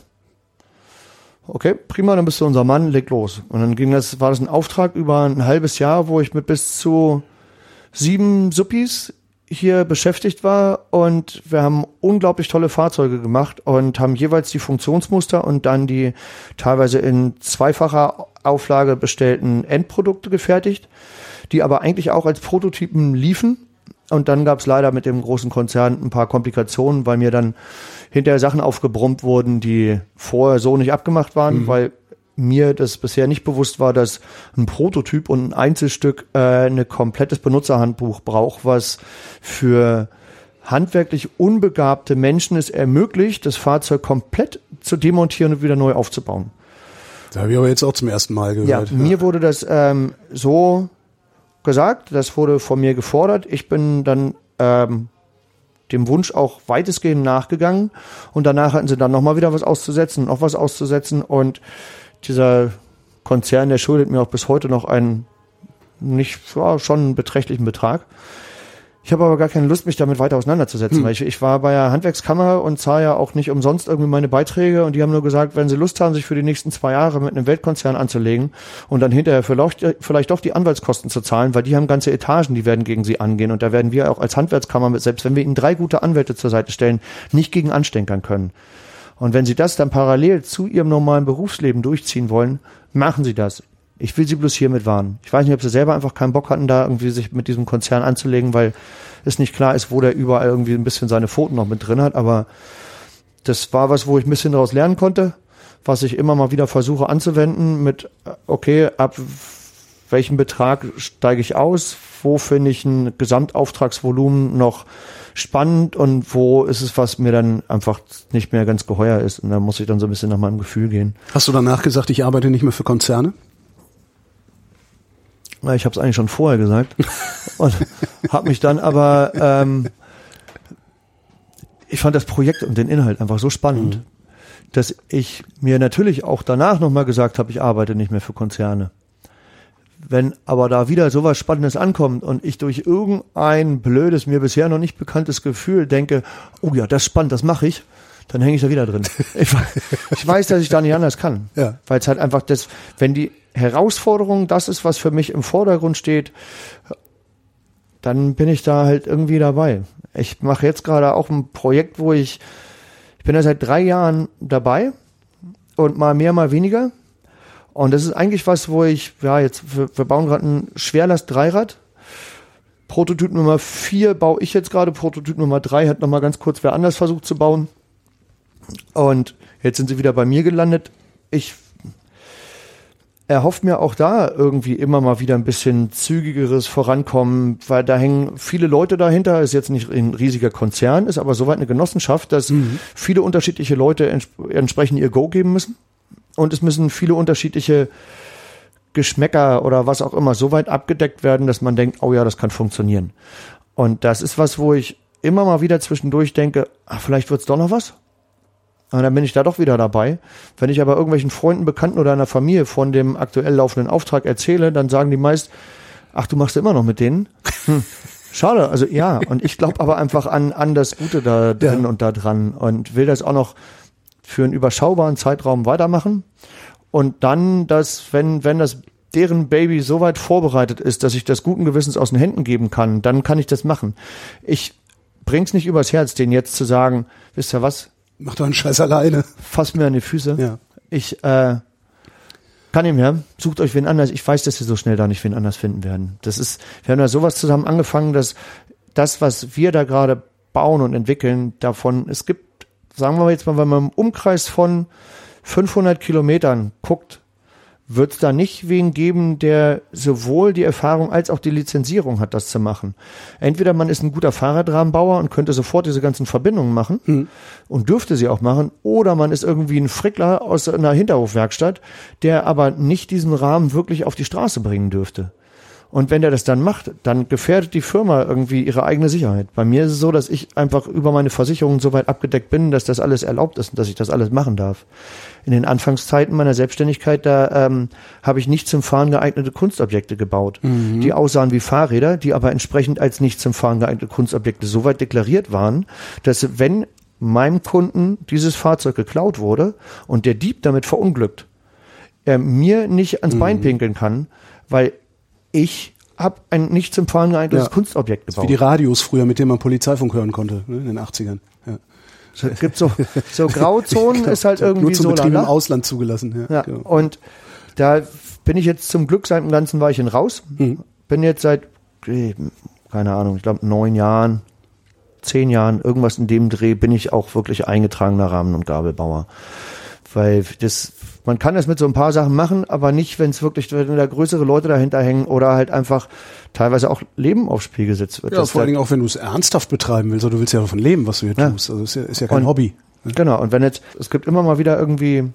Speaker 3: Okay, prima, dann bist du unser Mann, leg los. Und dann ging das, war das ein Auftrag über ein halbes Jahr, wo ich mit bis zu sieben Suppis hier beschäftigt war und wir haben unglaublich tolle Fahrzeuge gemacht und haben jeweils die Funktionsmuster und dann die teilweise in zweifacher Auflage bestellten Endprodukte gefertigt, die aber eigentlich auch als Prototypen liefen. Und dann gab es leider mit dem großen Konzern ein paar Komplikationen, weil mir dann hinterher Sachen aufgebrummt wurden, die vorher so nicht abgemacht waren, mhm. weil mir das bisher nicht bewusst war, dass ein Prototyp und ein Einzelstück äh, ein komplettes Benutzerhandbuch braucht, was für handwerklich unbegabte Menschen es ermöglicht, das Fahrzeug komplett zu demontieren und wieder neu aufzubauen.
Speaker 2: Da habe ich aber jetzt auch zum ersten Mal gehört.
Speaker 3: Ja, mir wurde das ähm, so gesagt, das wurde von mir gefordert. Ich bin dann ähm, dem Wunsch auch weitestgehend nachgegangen und danach hatten sie dann nochmal wieder was auszusetzen, noch was auszusetzen und dieser Konzern, der schuldet mir auch bis heute noch einen nicht, ja, schon einen beträchtlichen Betrag. Ich habe aber gar keine Lust, mich damit weiter auseinanderzusetzen, hm. weil ich, ich war bei der Handwerkskammer und zahle ja auch nicht umsonst irgendwie meine Beiträge und die haben nur gesagt, wenn sie Lust haben, sich für die nächsten zwei Jahre mit einem Weltkonzern anzulegen und dann hinterher vielleicht, vielleicht doch die Anwaltskosten zu zahlen, weil die haben ganze Etagen, die werden gegen sie angehen und da werden wir auch als Handwerkskammer, selbst wenn wir ihnen drei gute Anwälte zur Seite stellen, nicht gegen anstenkern können. Und wenn Sie das dann parallel zu Ihrem normalen Berufsleben durchziehen wollen, machen Sie das. Ich will Sie bloß hiermit warnen. Ich weiß nicht, ob Sie selber einfach keinen Bock hatten, da irgendwie sich mit diesem Konzern anzulegen, weil es nicht klar ist, wo der überall irgendwie ein bisschen seine Pfoten noch mit drin hat. Aber das war was, wo ich ein bisschen daraus lernen konnte, was ich immer mal wieder versuche anzuwenden mit, okay, ab welchem Betrag steige ich aus? Wo finde ich ein Gesamtauftragsvolumen noch spannend und wo ist es, was mir dann einfach nicht mehr ganz geheuer ist. Und da muss ich dann so ein bisschen nach meinem Gefühl gehen.
Speaker 2: Hast du danach gesagt, ich arbeite nicht mehr für Konzerne?
Speaker 3: Na, ich habe es eigentlich schon vorher gesagt und habe mich dann aber ähm, ich fand das Projekt und den Inhalt einfach so spannend, mhm. dass ich mir natürlich auch danach nochmal gesagt habe, ich arbeite nicht mehr für Konzerne. Wenn aber da wieder sowas Spannendes ankommt und ich durch irgendein blödes, mir bisher noch nicht bekanntes Gefühl denke, oh ja, das ist spannend, das mache ich, dann hänge ich da wieder drin. Ich, ich, weiß, dass ich da nicht anders kann.
Speaker 2: Ja.
Speaker 3: Weil es halt einfach das, wenn die Herausforderung das ist, was für mich im Vordergrund steht, dann bin ich da halt irgendwie dabei. Ich mache jetzt gerade auch ein Projekt, wo ich, ich bin da seit drei Jahren dabei und mal mehr, mal weniger. Und das ist eigentlich was, wo ich, ja, jetzt, wir, wir bauen gerade ein Schwerlast-Dreirad. Prototyp Nummer vier baue ich jetzt gerade. Prototyp Nummer drei hat nochmal ganz kurz wer anders versucht zu bauen. Und jetzt sind sie wieder bei mir gelandet. Ich erhofft mir auch da irgendwie immer mal wieder ein bisschen zügigeres Vorankommen, weil da hängen viele Leute dahinter, ist jetzt nicht ein riesiger Konzern, ist aber soweit eine Genossenschaft, dass mhm. viele unterschiedliche Leute ents entsprechend ihr Go geben müssen und es müssen viele unterschiedliche Geschmäcker oder was auch immer so weit abgedeckt werden, dass man denkt, oh ja, das kann funktionieren. Und das ist was, wo ich immer mal wieder zwischendurch denke, ach, vielleicht wird's doch noch was. Und dann bin ich da doch wieder dabei. Wenn ich aber irgendwelchen Freunden, Bekannten oder einer Familie von dem aktuell laufenden Auftrag erzähle, dann sagen die meist, ach, du machst immer noch mit denen? Hm. Schade, also ja. Und ich glaube aber einfach an, an das Gute da drin ja. und da dran und will das auch noch für einen überschaubaren Zeitraum weitermachen. Und dann, dass, wenn, wenn das deren Baby so weit vorbereitet ist, dass ich das guten Gewissens aus den Händen geben kann, dann kann ich das machen. Ich bring's nicht übers Herz, denen jetzt zu sagen, wisst ihr was,
Speaker 2: Mach doch einen Scheiß alleine.
Speaker 3: Fass mir an die Füße.
Speaker 2: Ja.
Speaker 3: Ich äh, kann ihm ja, sucht euch wen anders. Ich weiß, dass wir so schnell da nicht wen anders finden werden. Das ist, wir haben da sowas zusammen angefangen, dass das, was wir da gerade bauen und entwickeln, davon, es gibt, sagen wir jetzt mal, wenn man im Umkreis von 500 Kilometern guckt, wird es da nicht wen geben, der sowohl die Erfahrung als auch die Lizenzierung hat, das zu machen. Entweder man ist ein guter Fahrradrahmenbauer und könnte sofort diese ganzen Verbindungen machen hm. und dürfte sie auch machen, oder man ist irgendwie ein Frickler aus einer Hinterhofwerkstatt, der aber nicht diesen Rahmen wirklich auf die Straße bringen dürfte. Und wenn der das dann macht, dann gefährdet die Firma irgendwie ihre eigene Sicherheit. Bei mir ist es so, dass ich einfach über meine Versicherungen so weit abgedeckt bin, dass das alles erlaubt ist und dass ich das alles machen darf. In den Anfangszeiten meiner Selbstständigkeit, da ähm, habe ich nicht zum Fahren geeignete Kunstobjekte gebaut, mhm. die aussahen wie Fahrräder, die aber entsprechend als nicht zum Fahren geeignete Kunstobjekte so weit deklariert waren, dass wenn meinem Kunden dieses Fahrzeug geklaut wurde und der Dieb damit verunglückt, er mir nicht ans Bein mhm. pinkeln kann, weil ich habe ein nicht zum Fahren geeignetes ja. Kunstobjekt gebaut.
Speaker 2: Wie die Radios früher, mit denen man Polizeifunk hören konnte, ne, in den 80ern. Ja.
Speaker 3: Es gibt so, so Grauzonen, genau. ist halt irgendwie
Speaker 2: Nur zum
Speaker 3: so
Speaker 2: Betrieb im Ausland zugelassen.
Speaker 3: Ja, ja. Genau. Und da bin ich jetzt zum Glück seit einem ganzen Weilchen raus. Mhm. Bin jetzt seit, keine Ahnung, ich glaube neun Jahren, zehn Jahren, irgendwas in dem Dreh, bin ich auch wirklich eingetragener Rahmen- und Gabelbauer. Weil das man kann das mit so ein paar Sachen machen, aber nicht, wenn es wirklich, wenn da größere Leute dahinter hängen oder halt einfach teilweise auch Leben aufs Spiel gesetzt wird.
Speaker 2: Ja, vor allen Dingen auch, wenn du es ernsthaft betreiben willst, oder du willst ja davon leben, was du hier ja. tust. Also ist ja, ist ja kein
Speaker 3: und,
Speaker 2: Hobby.
Speaker 3: Ne? Genau, und wenn jetzt, es gibt immer mal wieder irgendwie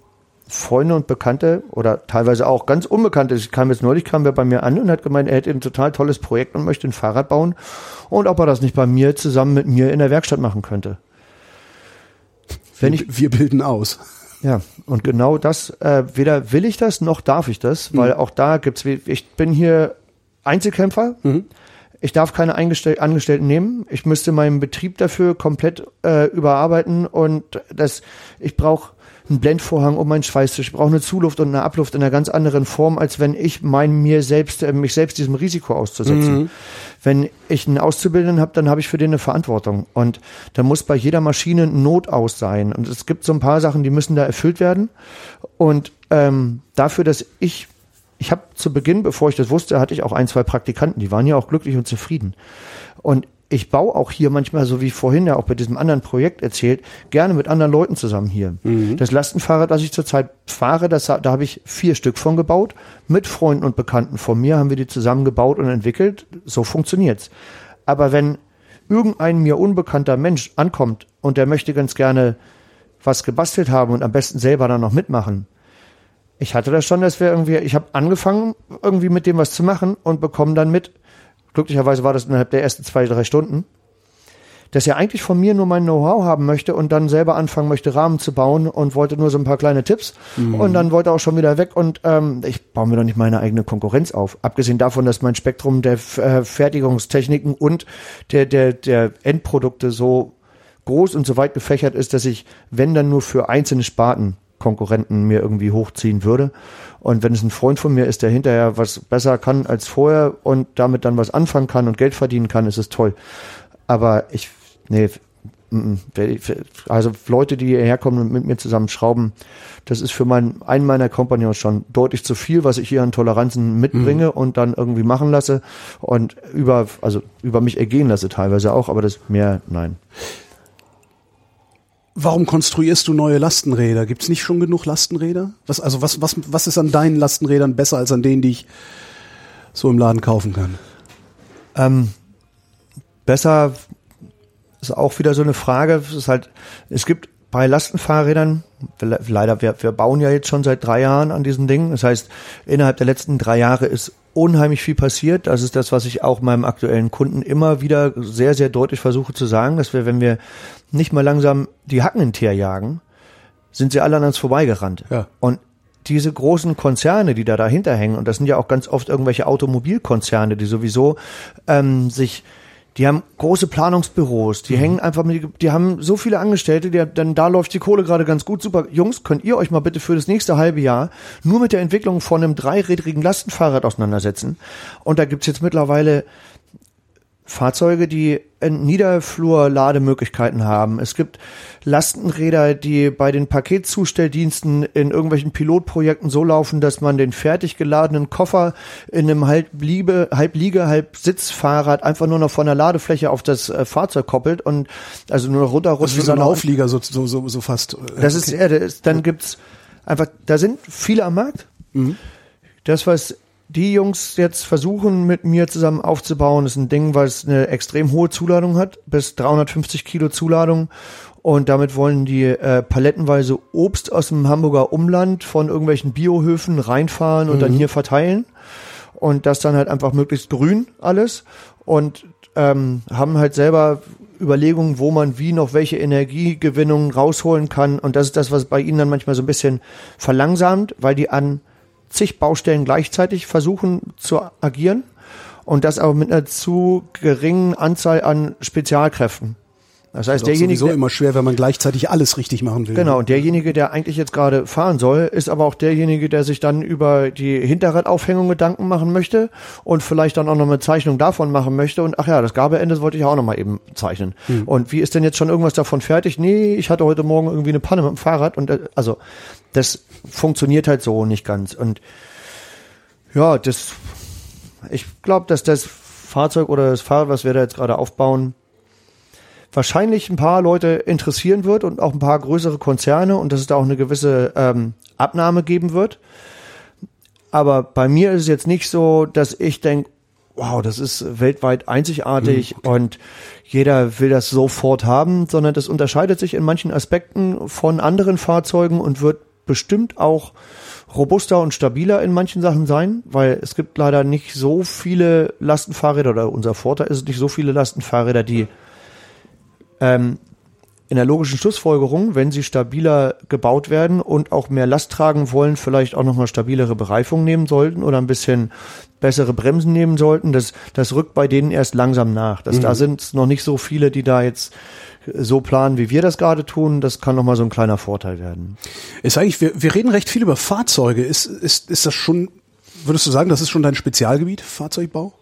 Speaker 3: Freunde und Bekannte oder teilweise auch ganz Unbekannte. Ich kam jetzt neulich, kam wer bei mir an und hat gemeint, er hätte ein total tolles Projekt und möchte ein Fahrrad bauen und ob er das nicht bei mir zusammen mit mir in der Werkstatt machen könnte.
Speaker 2: Wenn ich, wir bilden aus.
Speaker 3: Ja, und genau das, äh, weder will ich das, noch darf ich das, mhm. weil auch da gibt's, ich bin hier Einzelkämpfer. Mhm. Ich darf keine Eingestell Angestellten nehmen. Ich müsste meinen Betrieb dafür komplett äh, überarbeiten und das, ich brauche einen Blendvorhang um meinen Schweißtisch. Ich brauche eine Zuluft und eine Abluft in einer ganz anderen Form, als wenn ich mein mir selbst, äh, mich selbst diesem Risiko auszusetzen. Mhm. Wenn ich einen Auszubildenden habe, dann habe ich für den eine Verantwortung. Und da muss bei jeder Maschine Not aus sein. Und es gibt so ein paar Sachen, die müssen da erfüllt werden. Und ähm, dafür, dass ich ich habe zu Beginn, bevor ich das wusste, hatte ich auch ein, zwei Praktikanten, die waren ja auch glücklich und zufrieden. Und ich baue auch hier manchmal, so wie vorhin ja auch bei diesem anderen Projekt erzählt, gerne mit anderen Leuten zusammen hier. Mhm. Das Lastenfahrrad, das ich zurzeit fahre, das, da habe ich vier Stück von gebaut. Mit Freunden und Bekannten von mir haben wir die zusammen gebaut und entwickelt. So funktioniert's. Aber wenn irgendein mir unbekannter Mensch ankommt und der möchte ganz gerne was gebastelt haben und am besten selber dann noch mitmachen, ich hatte das schon, dass wir irgendwie, ich habe angefangen, irgendwie mit dem was zu machen und bekomme dann mit, Glücklicherweise war das innerhalb der ersten zwei, drei Stunden, dass er eigentlich von mir nur mein Know-how haben möchte und dann selber anfangen möchte, Rahmen zu bauen und wollte nur so ein paar kleine Tipps. Und dann wollte er auch schon wieder weg und ähm, ich baue mir doch nicht meine eigene Konkurrenz auf. Abgesehen davon, dass mein Spektrum der äh, Fertigungstechniken und der, der, der Endprodukte so groß und so weit gefächert ist, dass ich, wenn dann nur für einzelne Sparten Konkurrenten mir irgendwie hochziehen würde. Und wenn es ein Freund von mir ist, der hinterher was besser kann als vorher und damit dann was anfangen kann und Geld verdienen kann, ist es toll. Aber ich, nee, also Leute, die hierher kommen und mit mir zusammen schrauben, das ist für mein, einen meiner Kompagnons schon deutlich zu viel, was ich hier an Toleranzen mitbringe und dann irgendwie machen lasse und über, also über mich ergehen lasse teilweise auch, aber das mehr, nein.
Speaker 2: Warum konstruierst du neue Lastenräder? Gibt's nicht schon genug Lastenräder? Was, also was, was, was ist an deinen Lastenrädern besser als an denen, die ich so im Laden kaufen kann?
Speaker 3: Ähm, besser ist auch wieder so eine Frage. Es ist halt, es gibt bei Lastenfahrrädern, le- leider, wir, wir bauen ja jetzt schon seit drei Jahren an diesen Dingen. Das heißt, innerhalb der letzten drei Jahre ist unheimlich viel passiert. Das ist das, was ich auch meinem aktuellen Kunden immer wieder sehr, sehr deutlich versuche zu sagen, dass wir, wenn wir nicht mal langsam die Hacken in Teer jagen, sind sie alle an uns vorbeigerannt.
Speaker 2: Ja.
Speaker 3: Und diese großen Konzerne, die da dahinter hängen, und das sind ja auch ganz oft irgendwelche Automobilkonzerne, die sowieso ähm, sich, die haben große Planungsbüros, die hängen einfach mit, die haben so viele Angestellte, die, dann da läuft die Kohle gerade ganz gut. Super, Jungs, könnt ihr euch mal bitte für das nächste halbe Jahr nur mit der Entwicklung von einem dreirädrigen Lastenfahrrad auseinandersetzen? Und da gibt's jetzt mittlerweile Fahrzeuge, die Niederflur-Lademöglichkeiten haben. Es gibt Lastenräder, die bei den Paketzustelldiensten in irgendwelchen Pilotprojekten so laufen, dass man den fertig geladenen Koffer in einem halb Liebe, halb Liege, halb Sitzfahrrad einfach nur noch von der Ladefläche auf das äh, Fahrzeug koppelt und also nur noch runterrutscht.
Speaker 2: Das ist wie so ein Auflieger, so, so, so, so fast.
Speaker 3: Das ist, ja, das dann gibt's einfach, da sind viele am Markt. Das, was die Jungs jetzt versuchen, mit mir zusammen aufzubauen, ist ein Ding, was eine extrem hohe Zuladung hat, bis 350 Kilo Zuladung. Und damit wollen die äh, palettenweise Obst aus dem Hamburger Umland von irgendwelchen Biohöfen reinfahren und dann hier verteilen. Und das dann halt einfach möglichst grün alles. Und ähm, haben halt selber Überlegungen, wo man wie noch welche Energiegewinnung rausholen kann. Und das ist das, was bei ihnen dann manchmal so ein bisschen verlangsamt, weil die an zig Baustellen gleichzeitig versuchen zu agieren und das aber mit einer zu geringen Anzahl an Spezialkräften. Das heißt, derjenige,
Speaker 2: sowieso immer schwer, wenn man gleichzeitig alles richtig machen will.
Speaker 3: Genau, und derjenige, der eigentlich jetzt gerade fahren soll, ist aber auch derjenige, der sich dann über die Hinterradaufhängung Gedanken machen möchte und vielleicht dann auch noch eine Zeichnung davon machen möchte. Und ach ja, das Gabeende wollte ich auch noch mal eben zeichnen. Und wie ist denn jetzt schon irgendwas davon fertig? Nee, ich hatte heute Morgen irgendwie eine Panne mit dem Fahrrad und äh, also das funktioniert halt so nicht ganz. Und ja, das ich glaube, dass das Fahrzeug oder das Fahrrad, was wir da jetzt gerade aufbauen, wahrscheinlich ein paar Leute interessieren wird und auch ein paar größere Konzerne und dass es da auch eine gewisse ähm, Abnahme geben wird. Aber bei mir ist es jetzt nicht so, dass ich denke, wow, das ist weltweit einzigartig und jeder will das sofort haben, sondern das unterscheidet sich in manchen Aspekten von anderen Fahrzeugen und wird bestimmt auch robuster und stabiler in manchen Sachen sein, weil es gibt leider nicht so viele Lastenfahrräder oder unser Vorteil ist es nicht so viele Lastenfahrräder, die ähm, in der logischen Schlussfolgerung, wenn sie stabiler gebaut werden und auch mehr Last tragen wollen, vielleicht auch nochmal stabilere Bereifung nehmen sollten oder ein bisschen bessere Bremsen nehmen sollten. Das, das rückt bei denen erst langsam nach. Das, Da sind noch nicht so viele, die da jetzt so planen, wie wir das gerade tun. Das kann nochmal so ein kleiner Vorteil werden.
Speaker 2: Ist eigentlich, wir, wir reden recht viel über Fahrzeuge. Ist, ist, ist das schon, würdest du sagen, das ist schon dein Spezialgebiet, Fahrzeugbau?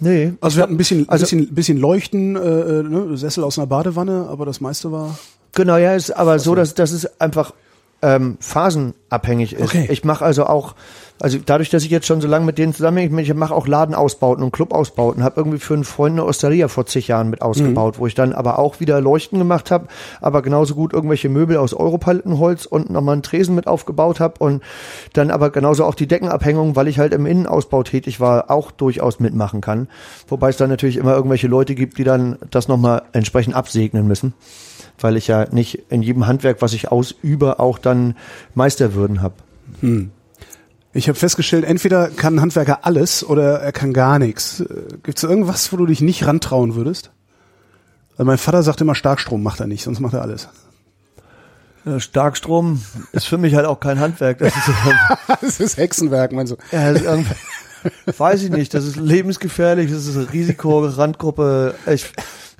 Speaker 3: Nee.
Speaker 2: Also wir hatten ein bisschen,
Speaker 3: Also-
Speaker 2: bisschen, bisschen Leuchten, äh, äh, ne, Sessel aus einer Badewanne, aber das meiste war.
Speaker 3: Genau, ja, ist aber so, dass, dass es einfach ähm, phasenabhängig ist.
Speaker 2: Okay.
Speaker 3: Ich mache also auch, also dadurch, dass ich jetzt schon so lange mit denen zusammenhänge, ich mache auch Ladenausbauten und Clubausbauten, habe irgendwie für einen Freund eine Osteria vor zig Jahren mit ausgebaut, wo ich dann aber auch wieder Leuchten gemacht habe, aber genauso gut irgendwelche Möbel aus Europalettenholz und nochmal einen Tresen mit aufgebaut habe und dann aber genauso auch die Deckenabhängung, weil ich halt im Innenausbau tätig war, auch durchaus mitmachen kann. Wobei es dann natürlich immer irgendwelche Leute gibt, die dann das nochmal entsprechend absegnen müssen weil ich ja nicht in jedem Handwerk, was ich ausübe, auch dann Meisterwürden habe.
Speaker 2: Ich habe festgestellt, entweder kann ein Handwerker alles oder er kann gar nichts. Gibt es irgendwas, wo du dich nicht rantrauen würdest? Also mein Vater sagt immer, Starkstrom macht er nicht, sonst macht er alles.
Speaker 3: Ja, Starkstrom ist für mich halt auch kein Handwerk. Das ist,
Speaker 2: das ist Hexenwerk, meinst du?
Speaker 3: ja, das ist irgendwie- weiß ich nicht. Das ist lebensgefährlich. Das ist Risiko, Randgruppe. Ich,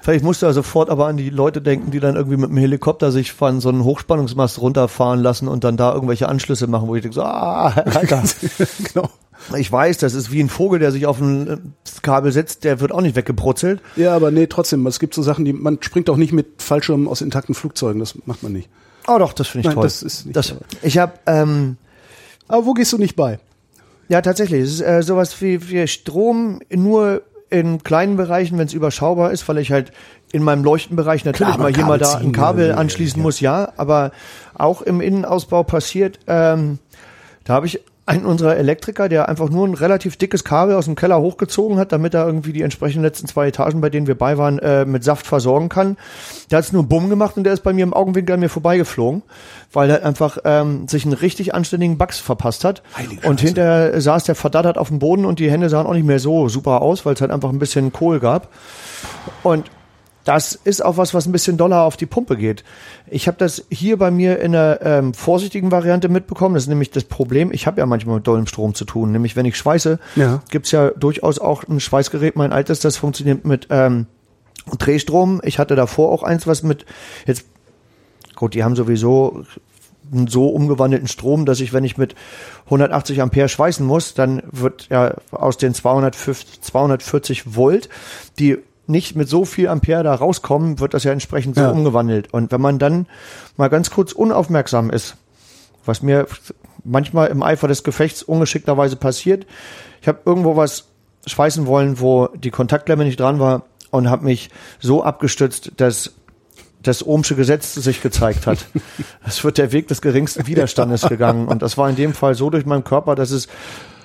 Speaker 3: vielleicht musst du ja sofort aber an die Leute denken, die dann irgendwie mit dem Helikopter sich von so einem Hochspannungsmast runterfahren lassen und dann da irgendwelche Anschlüsse machen, wo ich denke so, ah, Alter.
Speaker 2: genau.
Speaker 3: Ich weiß, das ist wie ein Vogel, der sich auf ein äh, Kabel setzt, der wird auch nicht weggebrutzelt.
Speaker 2: Ja, aber nee, trotzdem, es gibt so Sachen, die man springt auch nicht mit Fallschirmen aus intakten Flugzeugen, das macht man nicht.
Speaker 3: Oh doch, das finde ich
Speaker 2: Nein,
Speaker 3: toll.
Speaker 2: das ist nicht
Speaker 3: das,
Speaker 2: toll.
Speaker 3: ich habe ähm,
Speaker 2: Aber wo gehst du nicht bei?
Speaker 3: Ja, tatsächlich. Es ist äh, sowas wie, wie Strom nur in kleinen Bereichen, wenn es überschaubar ist, weil ich halt in meinem Leuchtenbereich natürlich
Speaker 2: Klar,
Speaker 3: mal hier mal da ein Kabel anschließen
Speaker 2: ja.
Speaker 3: muss, ja. Aber auch im Innenausbau passiert, ähm, da habe ich einen unserer Elektriker, der einfach nur ein relativ dickes Kabel aus dem Keller hochgezogen hat, damit er irgendwie die entsprechenden letzten zwei Etagen, bei denen wir bei waren, äh, mit Saft versorgen kann. Der hat es nur Bumm gemacht und der ist bei mir im Augenwinkel an mir vorbeigeflogen, weil er einfach ähm, sich einen richtig anständigen Bugs verpasst hat.
Speaker 2: Heilige
Speaker 3: Und
Speaker 2: Scheiße.
Speaker 3: hinterher saß der verdattert auf dem Boden und die Hände sahen auch nicht mehr so super aus, weil es halt einfach ein bisschen Kohl gab. Und das ist auch was, was ein bisschen doller auf die Pumpe geht. Ich habe das hier bei mir in einer ähm, vorsichtigen Variante mitbekommen. Das ist nämlich das Problem. Ich habe ja manchmal mit dollem Strom zu tun. Nämlich wenn ich schweiße,
Speaker 2: Ja.
Speaker 3: gibt's ja durchaus auch ein Schweißgerät, mein altes, das funktioniert mit ähm, Drehstrom. Ich hatte davor auch eins, was mit jetzt gut, die haben sowieso einen so umgewandelten Strom, dass ich, wenn ich mit 180 Ampere schweißen muss, dann wird ja aus den 250, 240 Volt, die nicht mit so viel Ampere da rauskommen, wird das ja entsprechend so
Speaker 2: Ja.
Speaker 3: umgewandelt. Und wenn man dann mal ganz kurz unaufmerksam ist, was mir manchmal im Eifer des Gefechts ungeschickterweise passiert, ich habe irgendwo was schweißen wollen, wo die Kontaktklemme nicht dran war und habe mich so abgestützt, dass das Ohmsche Gesetz sich gezeigt hat. Es wird der Weg des geringsten Widerstandes gegangen. Und das war in dem Fall so durch meinen Körper, dass es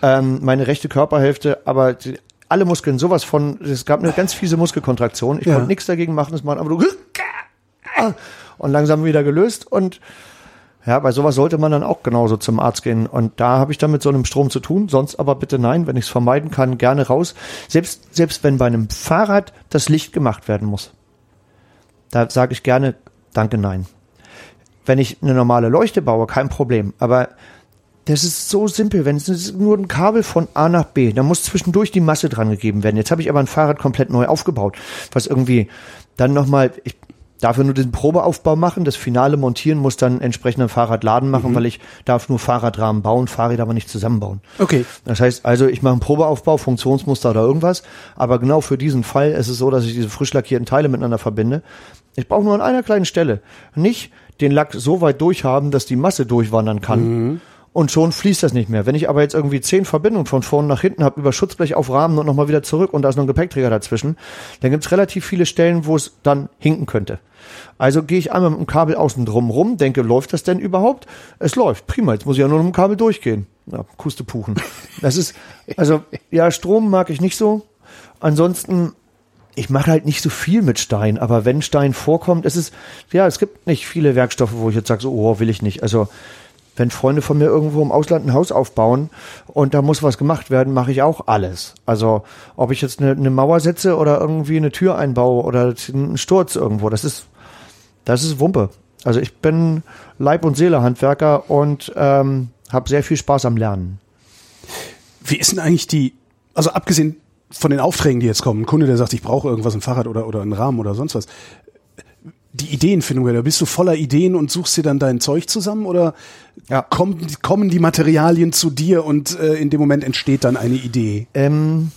Speaker 3: ähm, meine rechte Körperhälfte, aber die, alle Muskeln sowas von, es gab eine ganz fiese Muskelkontraktion. Ich
Speaker 2: Ja.
Speaker 3: konnte nichts dagegen machen, es war aber nur und langsam wieder gelöst und ja, bei sowas sollte man dann auch genauso zum Arzt gehen. Und da habe ich dann mit so einem Strom zu tun. Sonst aber bitte nein, wenn ich es vermeiden kann, gerne raus. Selbst, selbst wenn bei einem Fahrrad das Licht gemacht werden muss. Da sage ich gerne, danke, nein. Wenn ich eine normale Leuchte baue, kein Problem. Aber das ist so simpel. Wenn es nur ein Kabel von A nach B, da muss zwischendurch die Masse dran gegeben werden. Jetzt habe ich aber ein Fahrrad komplett neu aufgebaut, was irgendwie dann nochmal, ich darf ja nur den Probeaufbau machen, das finale Montieren muss dann entsprechend ein Fahrradladen machen, weil ich darf nur Fahrradrahmen bauen, Fahrräder aber nicht zusammenbauen.
Speaker 2: Okay.
Speaker 3: Das heißt also, ich mache einen Probeaufbau, Funktionsmuster oder irgendwas, aber genau für diesen Fall ist es so, dass ich diese frisch lackierten Teile miteinander verbinde. Ich brauche nur an einer kleinen Stelle nicht den Lack so weit durchhaben, dass die Masse durchwandern kann. Und schon fließt das nicht mehr. Wenn ich aber jetzt irgendwie zehn Verbindungen von vorne nach hinten habe, über Schutzblech auf Rahmen und nochmal wieder zurück und da ist noch ein Gepäckträger dazwischen, dann gibt's relativ viele Stellen, wo es dann hinken könnte. Also gehe ich einmal mit dem Kabel außen drum rum, denke, läuft das denn überhaupt? Es läuft, prima, jetzt muss ich ja nur mit dem Kabel durchgehen. Ja, Kustepuchen. Das ist, also, ja, Strom mag ich nicht so. Ansonsten, ich mache halt nicht so viel mit Stein, aber wenn Stein vorkommt, es ist, ja, es gibt nicht viele Werkstoffe, wo ich jetzt sage, so, oh, will ich nicht. Also, wenn Freunde von mir irgendwo im Ausland ein Haus aufbauen und da muss was gemacht werden, mache ich auch alles. Also ob ich jetzt eine, eine Mauer setze oder irgendwie eine Tür einbaue oder einen Sturz irgendwo, das ist, das ist Wumpe. Also ich bin Leib- und Seele-Handwerker und ähm, habe sehr viel Spaß am Lernen.
Speaker 2: Wie ist denn eigentlich die, also abgesehen von den Aufträgen, die jetzt kommen, ein Kunde, der sagt, ich brauche irgendwas, ein Fahrrad oder, oder einen Rahmen oder sonst was, die Ideenfindung, da bist du voller Ideen und suchst dir dann dein Zeug zusammen oder
Speaker 3: Ja.
Speaker 2: kommen, kommen die Materialien zu dir und äh, in dem Moment entsteht dann eine Idee?
Speaker 3: Ähm,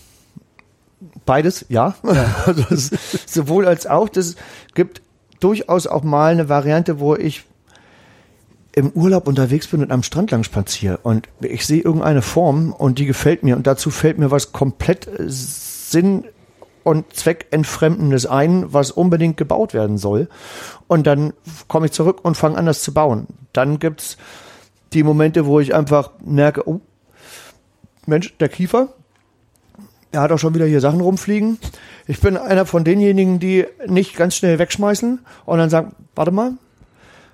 Speaker 3: beides, ja. Also das ist sowohl als auch. Das gibt durchaus auch mal eine Variante, wo ich im Urlaub unterwegs bin und am Strand lang spaziere und ich sehe irgendeine Form und die gefällt mir und dazu fällt mir was komplett äh, Sinn und Zweckentfremdendes ein, was unbedingt gebaut werden soll. Und dann komme ich zurück und fange an, das zu bauen. Dann gibt's die Momente, wo ich einfach merke, oh, Mensch, der Kiefer, er hat auch schon wieder hier Sachen rumfliegen. Ich bin einer von denjenigen, die nicht ganz schnell wegschmeißen und dann sagen, warte mal,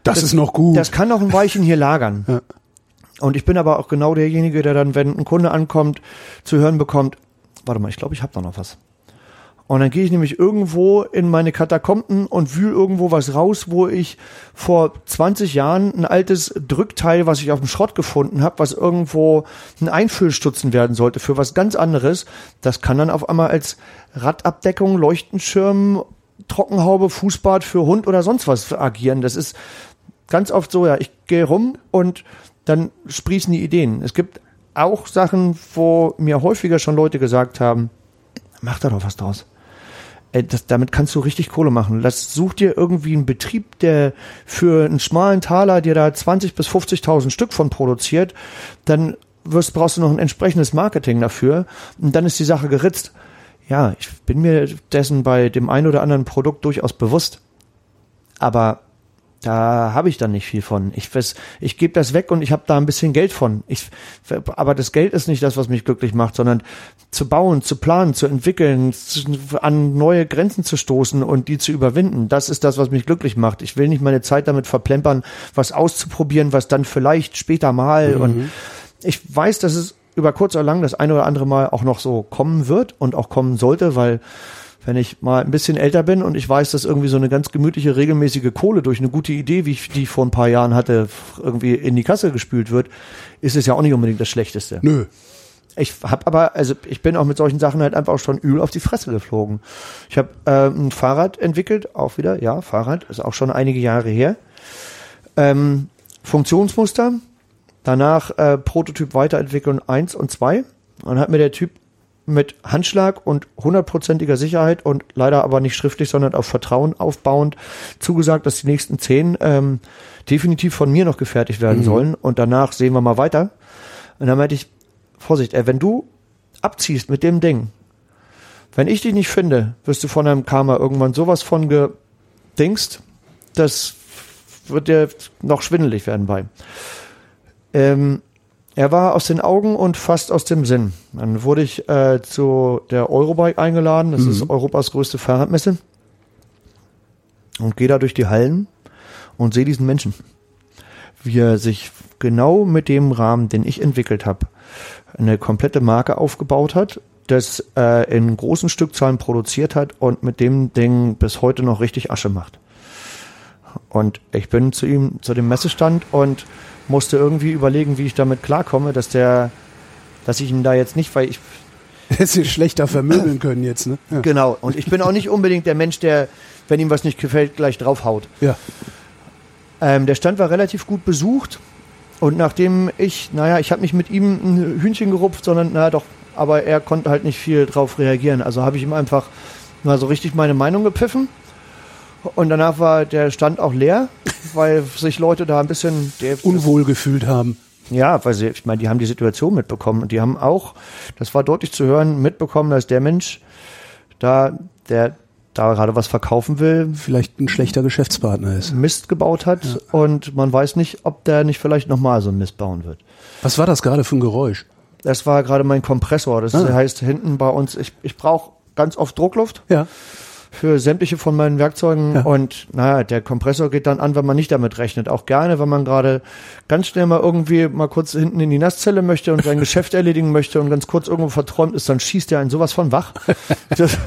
Speaker 2: Das, ist noch gut.
Speaker 3: das kann noch ein Weilchen hier lagern.
Speaker 2: Ja.
Speaker 3: Und ich bin aber auch genau derjenige, der dann, wenn ein Kunde ankommt, zu hören bekommt, warte mal, ich glaube, ich habe da noch was. Und dann gehe ich nämlich irgendwo in meine Katakomben und wühl irgendwo was raus, wo ich vor 20 Jahren ein altes Drückteil, was ich auf dem Schrott gefunden habe, was irgendwo ein Einfüllstutzen werden sollte für was ganz anderes. Das kann dann auf einmal als Radabdeckung, Leuchtenschirm, Trockenhaube, Fußbad für Hund oder sonst was agieren. Das ist ganz oft so, ja, ich gehe rum und dann sprießen die Ideen. Es gibt auch Sachen, wo mir häufiger schon Leute gesagt haben, mach da doch was draus. Das, damit kannst du richtig Kohle machen. Lass, such dir irgendwie einen Betrieb, der für einen schmalen Taler dir da 20 bis 50.000 Stück von produziert, dann wirst, brauchst du noch ein entsprechendes Marketing dafür und dann ist die Sache geritzt. Ja, ich bin mir dessen bei dem einen oder anderen Produkt durchaus bewusst. Aber da habe ich dann nicht viel von. Ich weiß, ich gebe das weg und ich habe da ein bisschen Geld von. Ich, aber das Geld ist nicht das, was mich glücklich macht, sondern zu bauen, zu planen, zu entwickeln, an neue Grenzen zu stoßen und die zu überwinden. Das ist das, was mich glücklich macht. Ich will nicht meine Zeit damit verplempern, was auszuprobieren, was dann vielleicht später mal. Mhm. Und ich weiß, dass es über kurz oder lang das eine oder andere Mal auch noch so kommen wird und auch kommen sollte, weil wenn ich mal ein bisschen älter bin und ich weiß, dass irgendwie so eine ganz gemütliche, regelmäßige Kohle durch eine gute Idee, wie ich die vor ein paar Jahren hatte, irgendwie in die Kasse gespült wird, ist es ja auch nicht unbedingt das Schlechteste.
Speaker 2: Nö.
Speaker 3: Ich habe aber, also ich bin auch mit solchen Sachen halt einfach auch schon übel auf die Fresse geflogen. Ich habe äh, ein Fahrrad entwickelt, auch wieder, ja, Fahrrad, ist auch schon einige Jahre her. Ähm, Funktionsmuster, danach äh, Prototyp weiterentwickeln eins und zwei. Dann hat mir der Typ mit Handschlag und hundertprozentiger Sicherheit und leider aber nicht schriftlich, sondern auf Vertrauen aufbauend zugesagt, dass die nächsten zehn ähm, definitiv von mir noch gefertigt werden mhm. sollen und danach sehen wir mal weiter. Und dann meinte ich, Vorsicht, ey, wenn du abziehst mit dem Ding, wenn ich dich nicht finde, wirst du von einem Karma irgendwann sowas von gedingst, das wird dir noch schwindelig werden bei. Ähm, er war aus den Augen und fast aus dem Sinn. Dann wurde ich äh, zu der Eurobike eingeladen. Das mhm. ist Europas größte Fahrradmesse. Und gehe da durch die Hallen und sehe diesen Menschen, wie er sich genau mit dem Rahmen, den ich entwickelt habe, eine komplette Marke aufgebaut hat, das äh, in großen Stückzahlen produziert hat und mit dem Ding bis heute noch richtig Asche macht. Und ich bin zu ihm, zu dem Messestand und musste irgendwie überlegen, wie ich damit klarkomme, dass der, dass ich ihn da jetzt nicht, weil ich
Speaker 2: Hätte sie schlechter vermöbeln können jetzt, ne?
Speaker 3: Ja. Genau. Und ich bin auch nicht unbedingt der Mensch, der, wenn ihm was nicht gefällt, gleich draufhaut.
Speaker 2: Ja.
Speaker 3: Ähm, der Stand war relativ gut besucht. Und nachdem ich, naja, ich habe nicht mit ihm ein Hühnchen gerupft, sondern, naja, doch, aber er konnte halt nicht viel drauf reagieren. Also habe ich ihm einfach mal so richtig meine Meinung gepfiffen. Und danach war der Stand auch leer, weil sich Leute da ein bisschen
Speaker 2: unwohl gefühlt haben.
Speaker 3: Ja, weil sie, ich meine, die haben die Situation mitbekommen und die haben auch, das war deutlich zu hören, mitbekommen, dass der Mensch da, der da gerade was verkaufen will,
Speaker 2: vielleicht ein schlechter Geschäftspartner ist.
Speaker 3: Mist gebaut hat ja. und man weiß nicht, ob der nicht vielleicht nochmal so einen Mist bauen wird.
Speaker 2: Was war das gerade für ein Geräusch?
Speaker 3: Das war gerade mein Kompressor. Das ah. heißt hinten bei uns, ich, ich brauche ganz oft Druckluft.
Speaker 2: Ja
Speaker 3: für sämtliche von meinen Werkzeugen ja. und naja, der Kompressor geht dann an, wenn man nicht damit rechnet. Auch gerne, wenn man gerade ganz schnell mal irgendwie mal kurz hinten in die Nasszelle möchte und sein Geschäft erledigen möchte und ganz kurz irgendwo verträumt ist, dann schießt er einen sowas von wach. Das,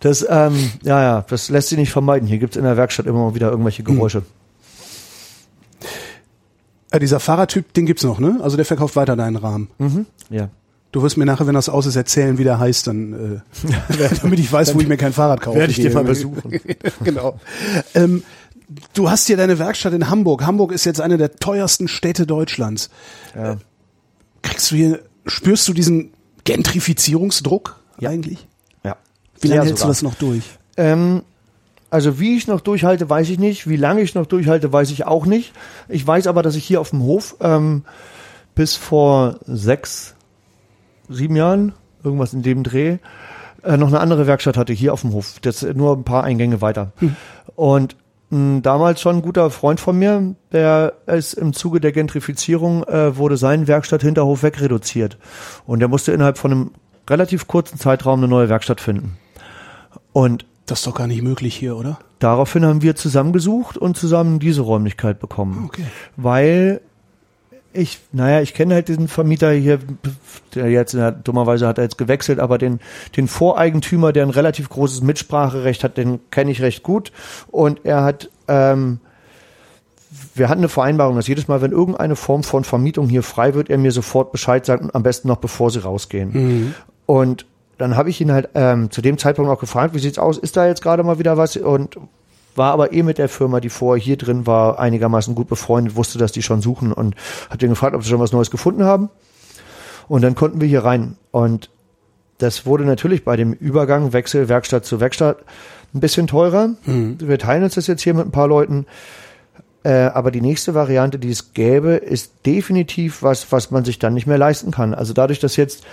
Speaker 3: das ähm, ja, ja, das lässt sich nicht vermeiden. Hier gibt's in der Werkstatt immer mal wieder irgendwelche Geräusche.
Speaker 2: Äh, dieser Fahrertyp, den gibt's noch, ne? Also der verkauft weiter deinen Rahmen.
Speaker 3: Mhm, ja.
Speaker 2: Du wirst mir nachher, wenn das aus ist, erzählen, wie der heißt, dann, äh, damit ich weiß, wo ich mir kein Fahrrad kaufe.
Speaker 3: Werde ich dir mal besuchen.
Speaker 2: genau. Ähm, du hast hier deine Werkstatt in Hamburg. Hamburg ist jetzt eine der teuersten Städte Deutschlands. Ja. Kriegst du hier, spürst du diesen Gentrifizierungsdruck
Speaker 3: ja.
Speaker 2: eigentlich?
Speaker 3: Ja.
Speaker 2: Wie lange hältst sogar. du das noch durch?
Speaker 3: Ähm, also wie ich noch durchhalte, weiß ich nicht. Wie lange ich noch durchhalte, weiß ich auch nicht. Ich weiß aber, dass ich hier auf dem Hof ähm, bis vor sechs sieben Jahren, irgendwas in dem Dreh, äh, noch eine andere Werkstatt hatte hier auf dem Hof. Das nur ein paar Eingänge weiter. Hm. Und mh, damals schon ein guter Freund von mir, der ist im Zuge der Gentrifizierung äh, wurde sein Werkstatt-Hinterhof wegreduziert. Und der musste innerhalb von einem relativ kurzen Zeitraum eine neue Werkstatt finden. Und
Speaker 2: das ist doch gar nicht möglich hier, oder?
Speaker 3: Daraufhin haben wir zusammengesucht und zusammen diese Räumlichkeit bekommen.
Speaker 2: Okay.
Speaker 3: Weil ich, naja, ich kenne halt diesen Vermieter hier, der jetzt, der, dummerweise hat er jetzt gewechselt, aber den, den Voreigentümer, der ein relativ großes Mitspracherecht hat, den kenne ich recht gut. Und er hat, ähm, wir hatten eine Vereinbarung, dass jedes Mal, wenn irgendeine Form von Vermietung hier frei wird, er mir sofort Bescheid sagt, am besten noch bevor sie rausgehen.
Speaker 2: Mhm.
Speaker 3: Und dann habe ich ihn halt ähm, zu dem Zeitpunkt auch gefragt, wie sieht's aus? Ist da jetzt gerade mal wieder was? Und war aber eh mit der Firma, die vorher hier drin war, einigermaßen gut befreundet, wusste, dass die schon suchen und hat den gefragt, ob sie schon was Neues gefunden haben. Und dann konnten wir hier rein. Und das wurde natürlich bei dem Übergang Wechsel Werkstatt zu Werkstatt ein bisschen teurer. Wir teilen uns das jetzt hier mit ein paar Leuten. Äh, aber die nächste Variante, die es gäbe, ist definitiv was, was man sich dann nicht mehr leisten kann. Also dadurch, dass jetzt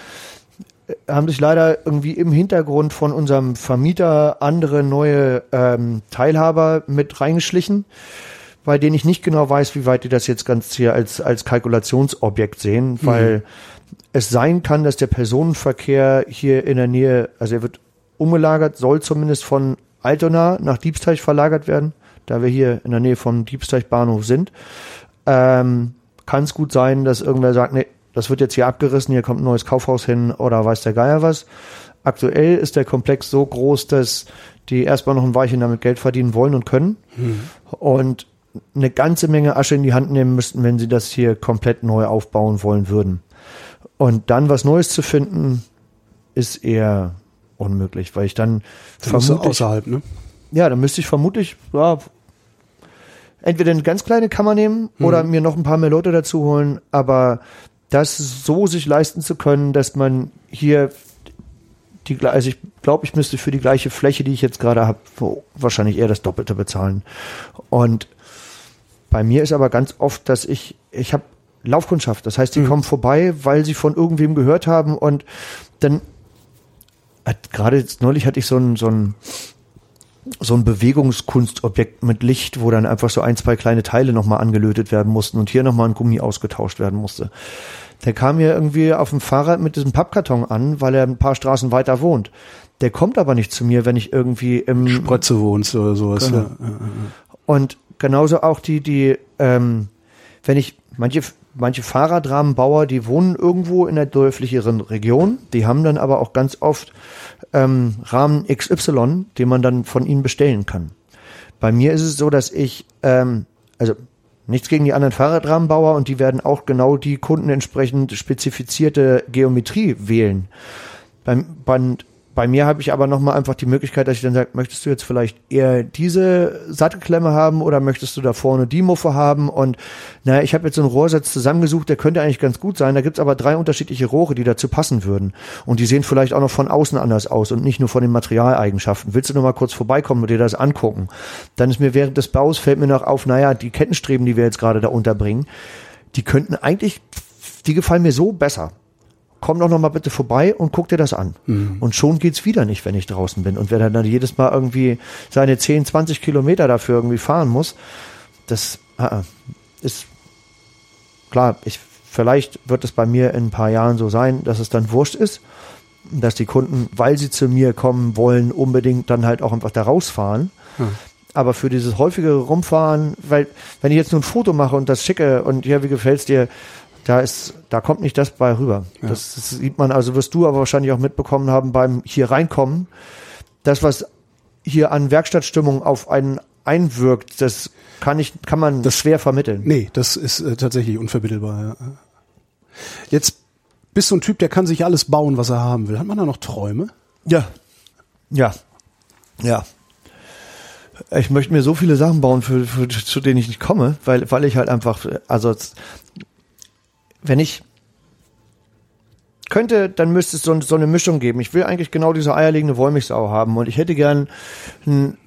Speaker 3: haben sich leider irgendwie im Hintergrund von unserem Vermieter andere neue ähm, Teilhaber mit reingeschlichen, bei denen ich nicht genau weiß, wie weit die das jetzt ganz hier als, als Kalkulationsobjekt sehen, weil es sein kann, dass der Personenverkehr hier in der Nähe, also er wird umgelagert, soll zumindest von Altona nach Diebsteich verlagert werden, da wir hier in der Nähe vom Diebsteich Bahnhof sind. Ähm, kann es gut sein, dass irgendwer sagt, nee, das wird jetzt hier abgerissen, hier kommt ein neues Kaufhaus hin oder weiß der Geier was. Aktuell ist der Komplex so groß, dass die erstmal noch ein Weilchen damit Geld verdienen wollen und können und eine ganze Menge Asche in die Hand nehmen müssten, wenn sie das hier komplett neu aufbauen wollen würden. Und dann was Neues zu finden, ist eher unmöglich, weil ich dann
Speaker 2: Da musst du
Speaker 3: vermutlich,
Speaker 2: außerhalb, ne?
Speaker 3: ja, dann müsste ich vermutlich, ja, entweder eine ganz kleine Kammer nehmen oder mir noch ein paar mehr Leute dazu holen, aber das so sich leisten zu können, dass man hier die, also ich glaube, ich müsste für die gleiche Fläche, die ich jetzt gerade habe, wahrscheinlich eher das Doppelte bezahlen. Und bei mir ist aber ganz oft, dass ich, ich habe Laufkundschaft. Das heißt, die kommen vorbei, weil sie von irgendwem gehört haben und dann hat gerade jetzt neulich hatte ich so ein, so ein so ein Bewegungskunstobjekt mit Licht, wo dann einfach so ein, zwei kleine Teile nochmal angelötet werden mussten und hier nochmal ein Gummi ausgetauscht werden musste. Der kam mir irgendwie auf dem Fahrrad mit diesem Pappkarton an, weil er ein paar Straßen weiter wohnt. Der kommt aber nicht zu mir, wenn ich irgendwie im
Speaker 2: Sprötze wohnst oder sowas.
Speaker 3: Genau.
Speaker 2: Ja.
Speaker 3: und genauso auch die, die, ähm, wenn ich, manche, manche Fahrradrahmenbauer, die wohnen irgendwo in der dörflicheren Region, die haben dann aber auch ganz oft ähm, Rahmen XY, den man dann von ihnen bestellen kann. Bei mir ist es so, dass ich, ähm, also nichts gegen die anderen Fahrradrahmenbauer und die werden auch genau die Kunden entsprechend spezifizierte Geometrie wählen. Beim, bei, bei mir habe ich aber nochmal einfach die Möglichkeit, dass ich dann sage, möchtest du jetzt vielleicht eher diese Sattelklemme haben oder möchtest du da vorne die Muffe haben? Und naja, ich habe jetzt so einen Rohrsatz zusammengesucht, der könnte eigentlich ganz gut sein. Da gibt's aber drei unterschiedliche Rohre, die dazu passen würden. Und die sehen vielleicht auch noch von außen anders aus und nicht nur von den Materialeigenschaften. Willst du noch mal kurz vorbeikommen und dir das angucken? Dann ist mir während des Baus fällt mir noch auf, naja, die Kettenstreben, die wir jetzt gerade da unterbringen, die könnten eigentlich, die gefallen mir so besser komm doch noch mal bitte vorbei und guck dir das an. Und schon geht's wieder nicht, wenn ich draußen bin. Und wer dann, dann jedes Mal irgendwie seine 10, 20 Kilometer dafür irgendwie fahren muss, das äh, ist klar, ich, vielleicht wird es bei mir in ein paar Jahren so sein, dass es dann wurscht ist, dass die Kunden, weil sie zu mir kommen wollen, unbedingt dann halt auch einfach da rausfahren. Aber für dieses häufigere Rumfahren, weil wenn ich jetzt nur ein Foto mache und das schicke und ja, wie gefällt's dir, da ist, da kommt nicht das bei rüber. Das, das sieht man, also wirst du aber wahrscheinlich auch mitbekommen haben beim hier reinkommen. Das, was hier an Werkstattstimmung auf einen einwirkt, das kann ich, kann man das schwer vermitteln.
Speaker 2: Nee, das ist äh, tatsächlich unvermittelbar. Ja. Jetzt bist du ein Typ, der kann sich alles bauen, was er haben will. Hat man da noch Träume?
Speaker 3: Ja. Ja. Ja. Ich möchte mir so viele Sachen bauen, für, für, zu denen ich nicht komme, weil, weil ich halt einfach, also wenn ich könnte, dann müsste es so, so eine Mischung geben. Ich will eigentlich genau diese eierlegende Wollmilchsau haben und ich hätte gern ein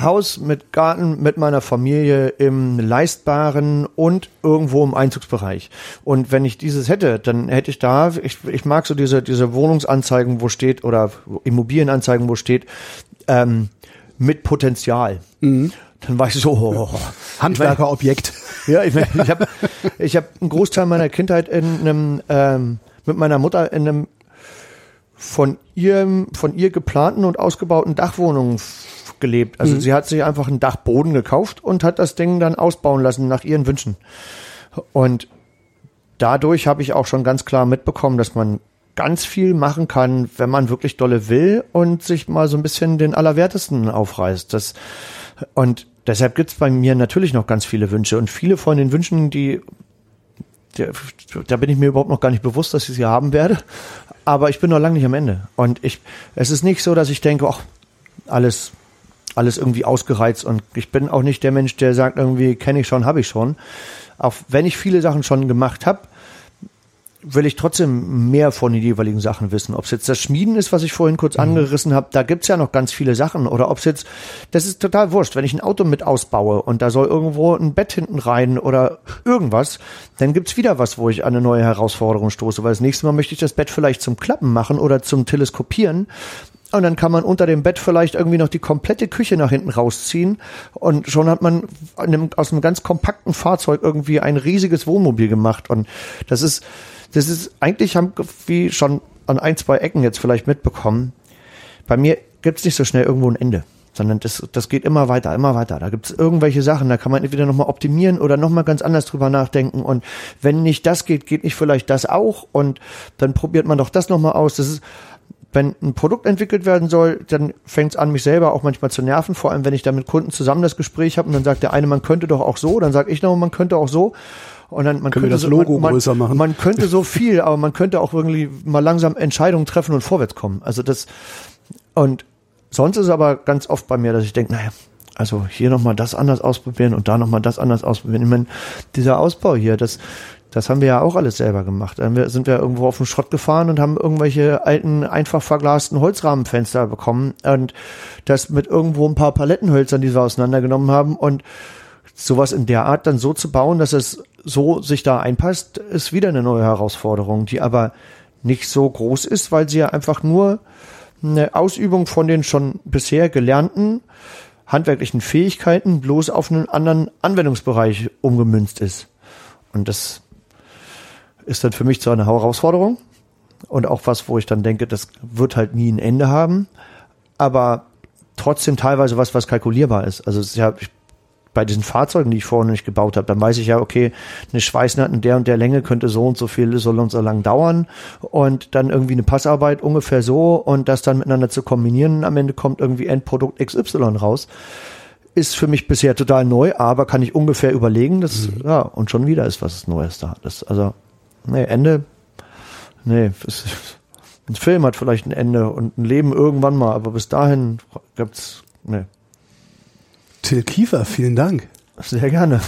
Speaker 3: Haus mit Garten mit meiner Familie im leistbaren und irgendwo im Einzugsbereich. Und wenn ich dieses hätte, dann hätte ich da, ich, ich mag so diese, diese Wohnungsanzeigen, wo steht, oder Immobilienanzeigen, wo steht, ähm, mit Potenzial. Dann weiß ich so, oh,
Speaker 2: Handwerkerobjekt.
Speaker 3: ja, ich, ich habe ich hab einen Großteil meiner Kindheit in einem, ähm, mit meiner Mutter in einem von ihrem, von ihr geplanten und ausgebauten Dachwohnung gelebt. Also sie hat sich einfach einen Dachboden gekauft und hat das Ding dann ausbauen lassen nach ihren Wünschen. Und dadurch habe ich auch schon ganz klar mitbekommen, dass man ganz viel machen kann, wenn man wirklich dolle will und sich mal so ein bisschen den Allerwertesten aufreißt. Das, und deshalb gibt's bei mir natürlich noch ganz viele Wünsche und viele von den Wünschen, die der, da bin ich mir überhaupt noch gar nicht bewusst, dass ich sie haben werde. Aber ich bin noch lange nicht am Ende. Und ich, es ist nicht so, dass ich denke, ach, alles, alles irgendwie ausgereizt. Und ich bin auch nicht der Mensch, der sagt, irgendwie kenne ich schon, habe ich schon. Auch wenn ich viele Sachen schon gemacht habe, will ich trotzdem mehr von den jeweiligen Sachen wissen. Ob es jetzt das Schmieden ist, was ich vorhin kurz mhm. angerissen habe, da gibt's ja noch ganz viele Sachen. Oder ob es jetzt, das ist total wurscht, wenn ich ein Auto mit ausbaue und da soll irgendwo ein Bett hinten rein oder irgendwas, dann gibt's wieder was, wo ich an eine neue Herausforderung stoße. Weil das nächste Mal möchte ich das Bett vielleicht zum Klappen machen oder zum Teleskopieren. Und dann kann man unter dem Bett vielleicht irgendwie noch die komplette Küche nach hinten rausziehen. Und schon hat man aus einem ganz kompakten Fahrzeug irgendwie ein riesiges Wohnmobil gemacht. Und das ist, das ist, eigentlich haben wie schon an ein, zwei Ecken jetzt vielleicht mitbekommen, bei mir gibt's nicht so schnell irgendwo ein Ende sondern das, das geht immer weiter, immer weiter. Da gibt's irgendwelche Sachen, da kann man entweder nochmal optimieren oder nochmal ganz anders drüber nachdenken. Und wenn nicht das geht, geht nicht vielleicht das auch. Und dann probiert man doch das nochmal aus. Das ist, wenn ein Produkt entwickelt werden soll, dann fängt's an, mich selber auch manchmal zu nerven, vor allem wenn ich da mit Kunden zusammen das Gespräch habe und dann sagt der eine, man könnte doch auch so, dann sage ich noch, man könnte auch so. Und dann, man
Speaker 2: Können
Speaker 3: könnte
Speaker 2: das Logo
Speaker 3: so, man,
Speaker 2: größer machen?
Speaker 3: Man könnte so viel, aber man könnte auch irgendwie mal langsam Entscheidungen treffen und vorwärts kommen. Also das, und sonst ist es aber ganz oft bei mir, dass ich denke, naja, also hier nochmal das anders ausprobieren und da nochmal das anders ausprobieren. Ich meine, dieser Ausbau hier, das, das haben wir ja auch alles selber gemacht. Dann sind wir irgendwo auf den Schrott gefahren und haben irgendwelche alten, einfach verglasten Holzrahmenfenster bekommen und das mit irgendwo ein paar Palettenhölzern, die wir auseinandergenommen haben und sowas in der Art dann so zu bauen, dass es so sich da einpasst, ist wieder eine neue Herausforderung, die aber nicht so groß ist, weil sie ja einfach nur eine Ausübung von den schon bisher gelernten handwerklichen Fähigkeiten bloß auf einen anderen Anwendungsbereich umgemünzt ist. Und das ist dann für mich so eine Herausforderung und auch was, wo ich dann denke, das wird halt nie ein Ende haben, aber trotzdem teilweise was, was kalkulierbar ist. Also ja, ich bei diesen Fahrzeugen, die ich vorher nicht gebaut habe, dann weiß ich ja, okay, eine Schweißnaht in der und der Länge könnte so und so viel, so und so lang dauern und dann irgendwie eine Passarbeit ungefähr so und das dann miteinander zu kombinieren, am Ende kommt irgendwie Endprodukt XY raus. Ist für mich bisher total neu, aber kann ich ungefähr überlegen, dass, mhm. ja, und schon wieder ist was Neues da. Das, also, nee, Ende, nee, es, ein Film hat vielleicht ein Ende und ein Leben irgendwann mal, aber bis dahin gibt's, nee.
Speaker 2: Till Kiefer, vielen Dank.
Speaker 3: Sehr gerne.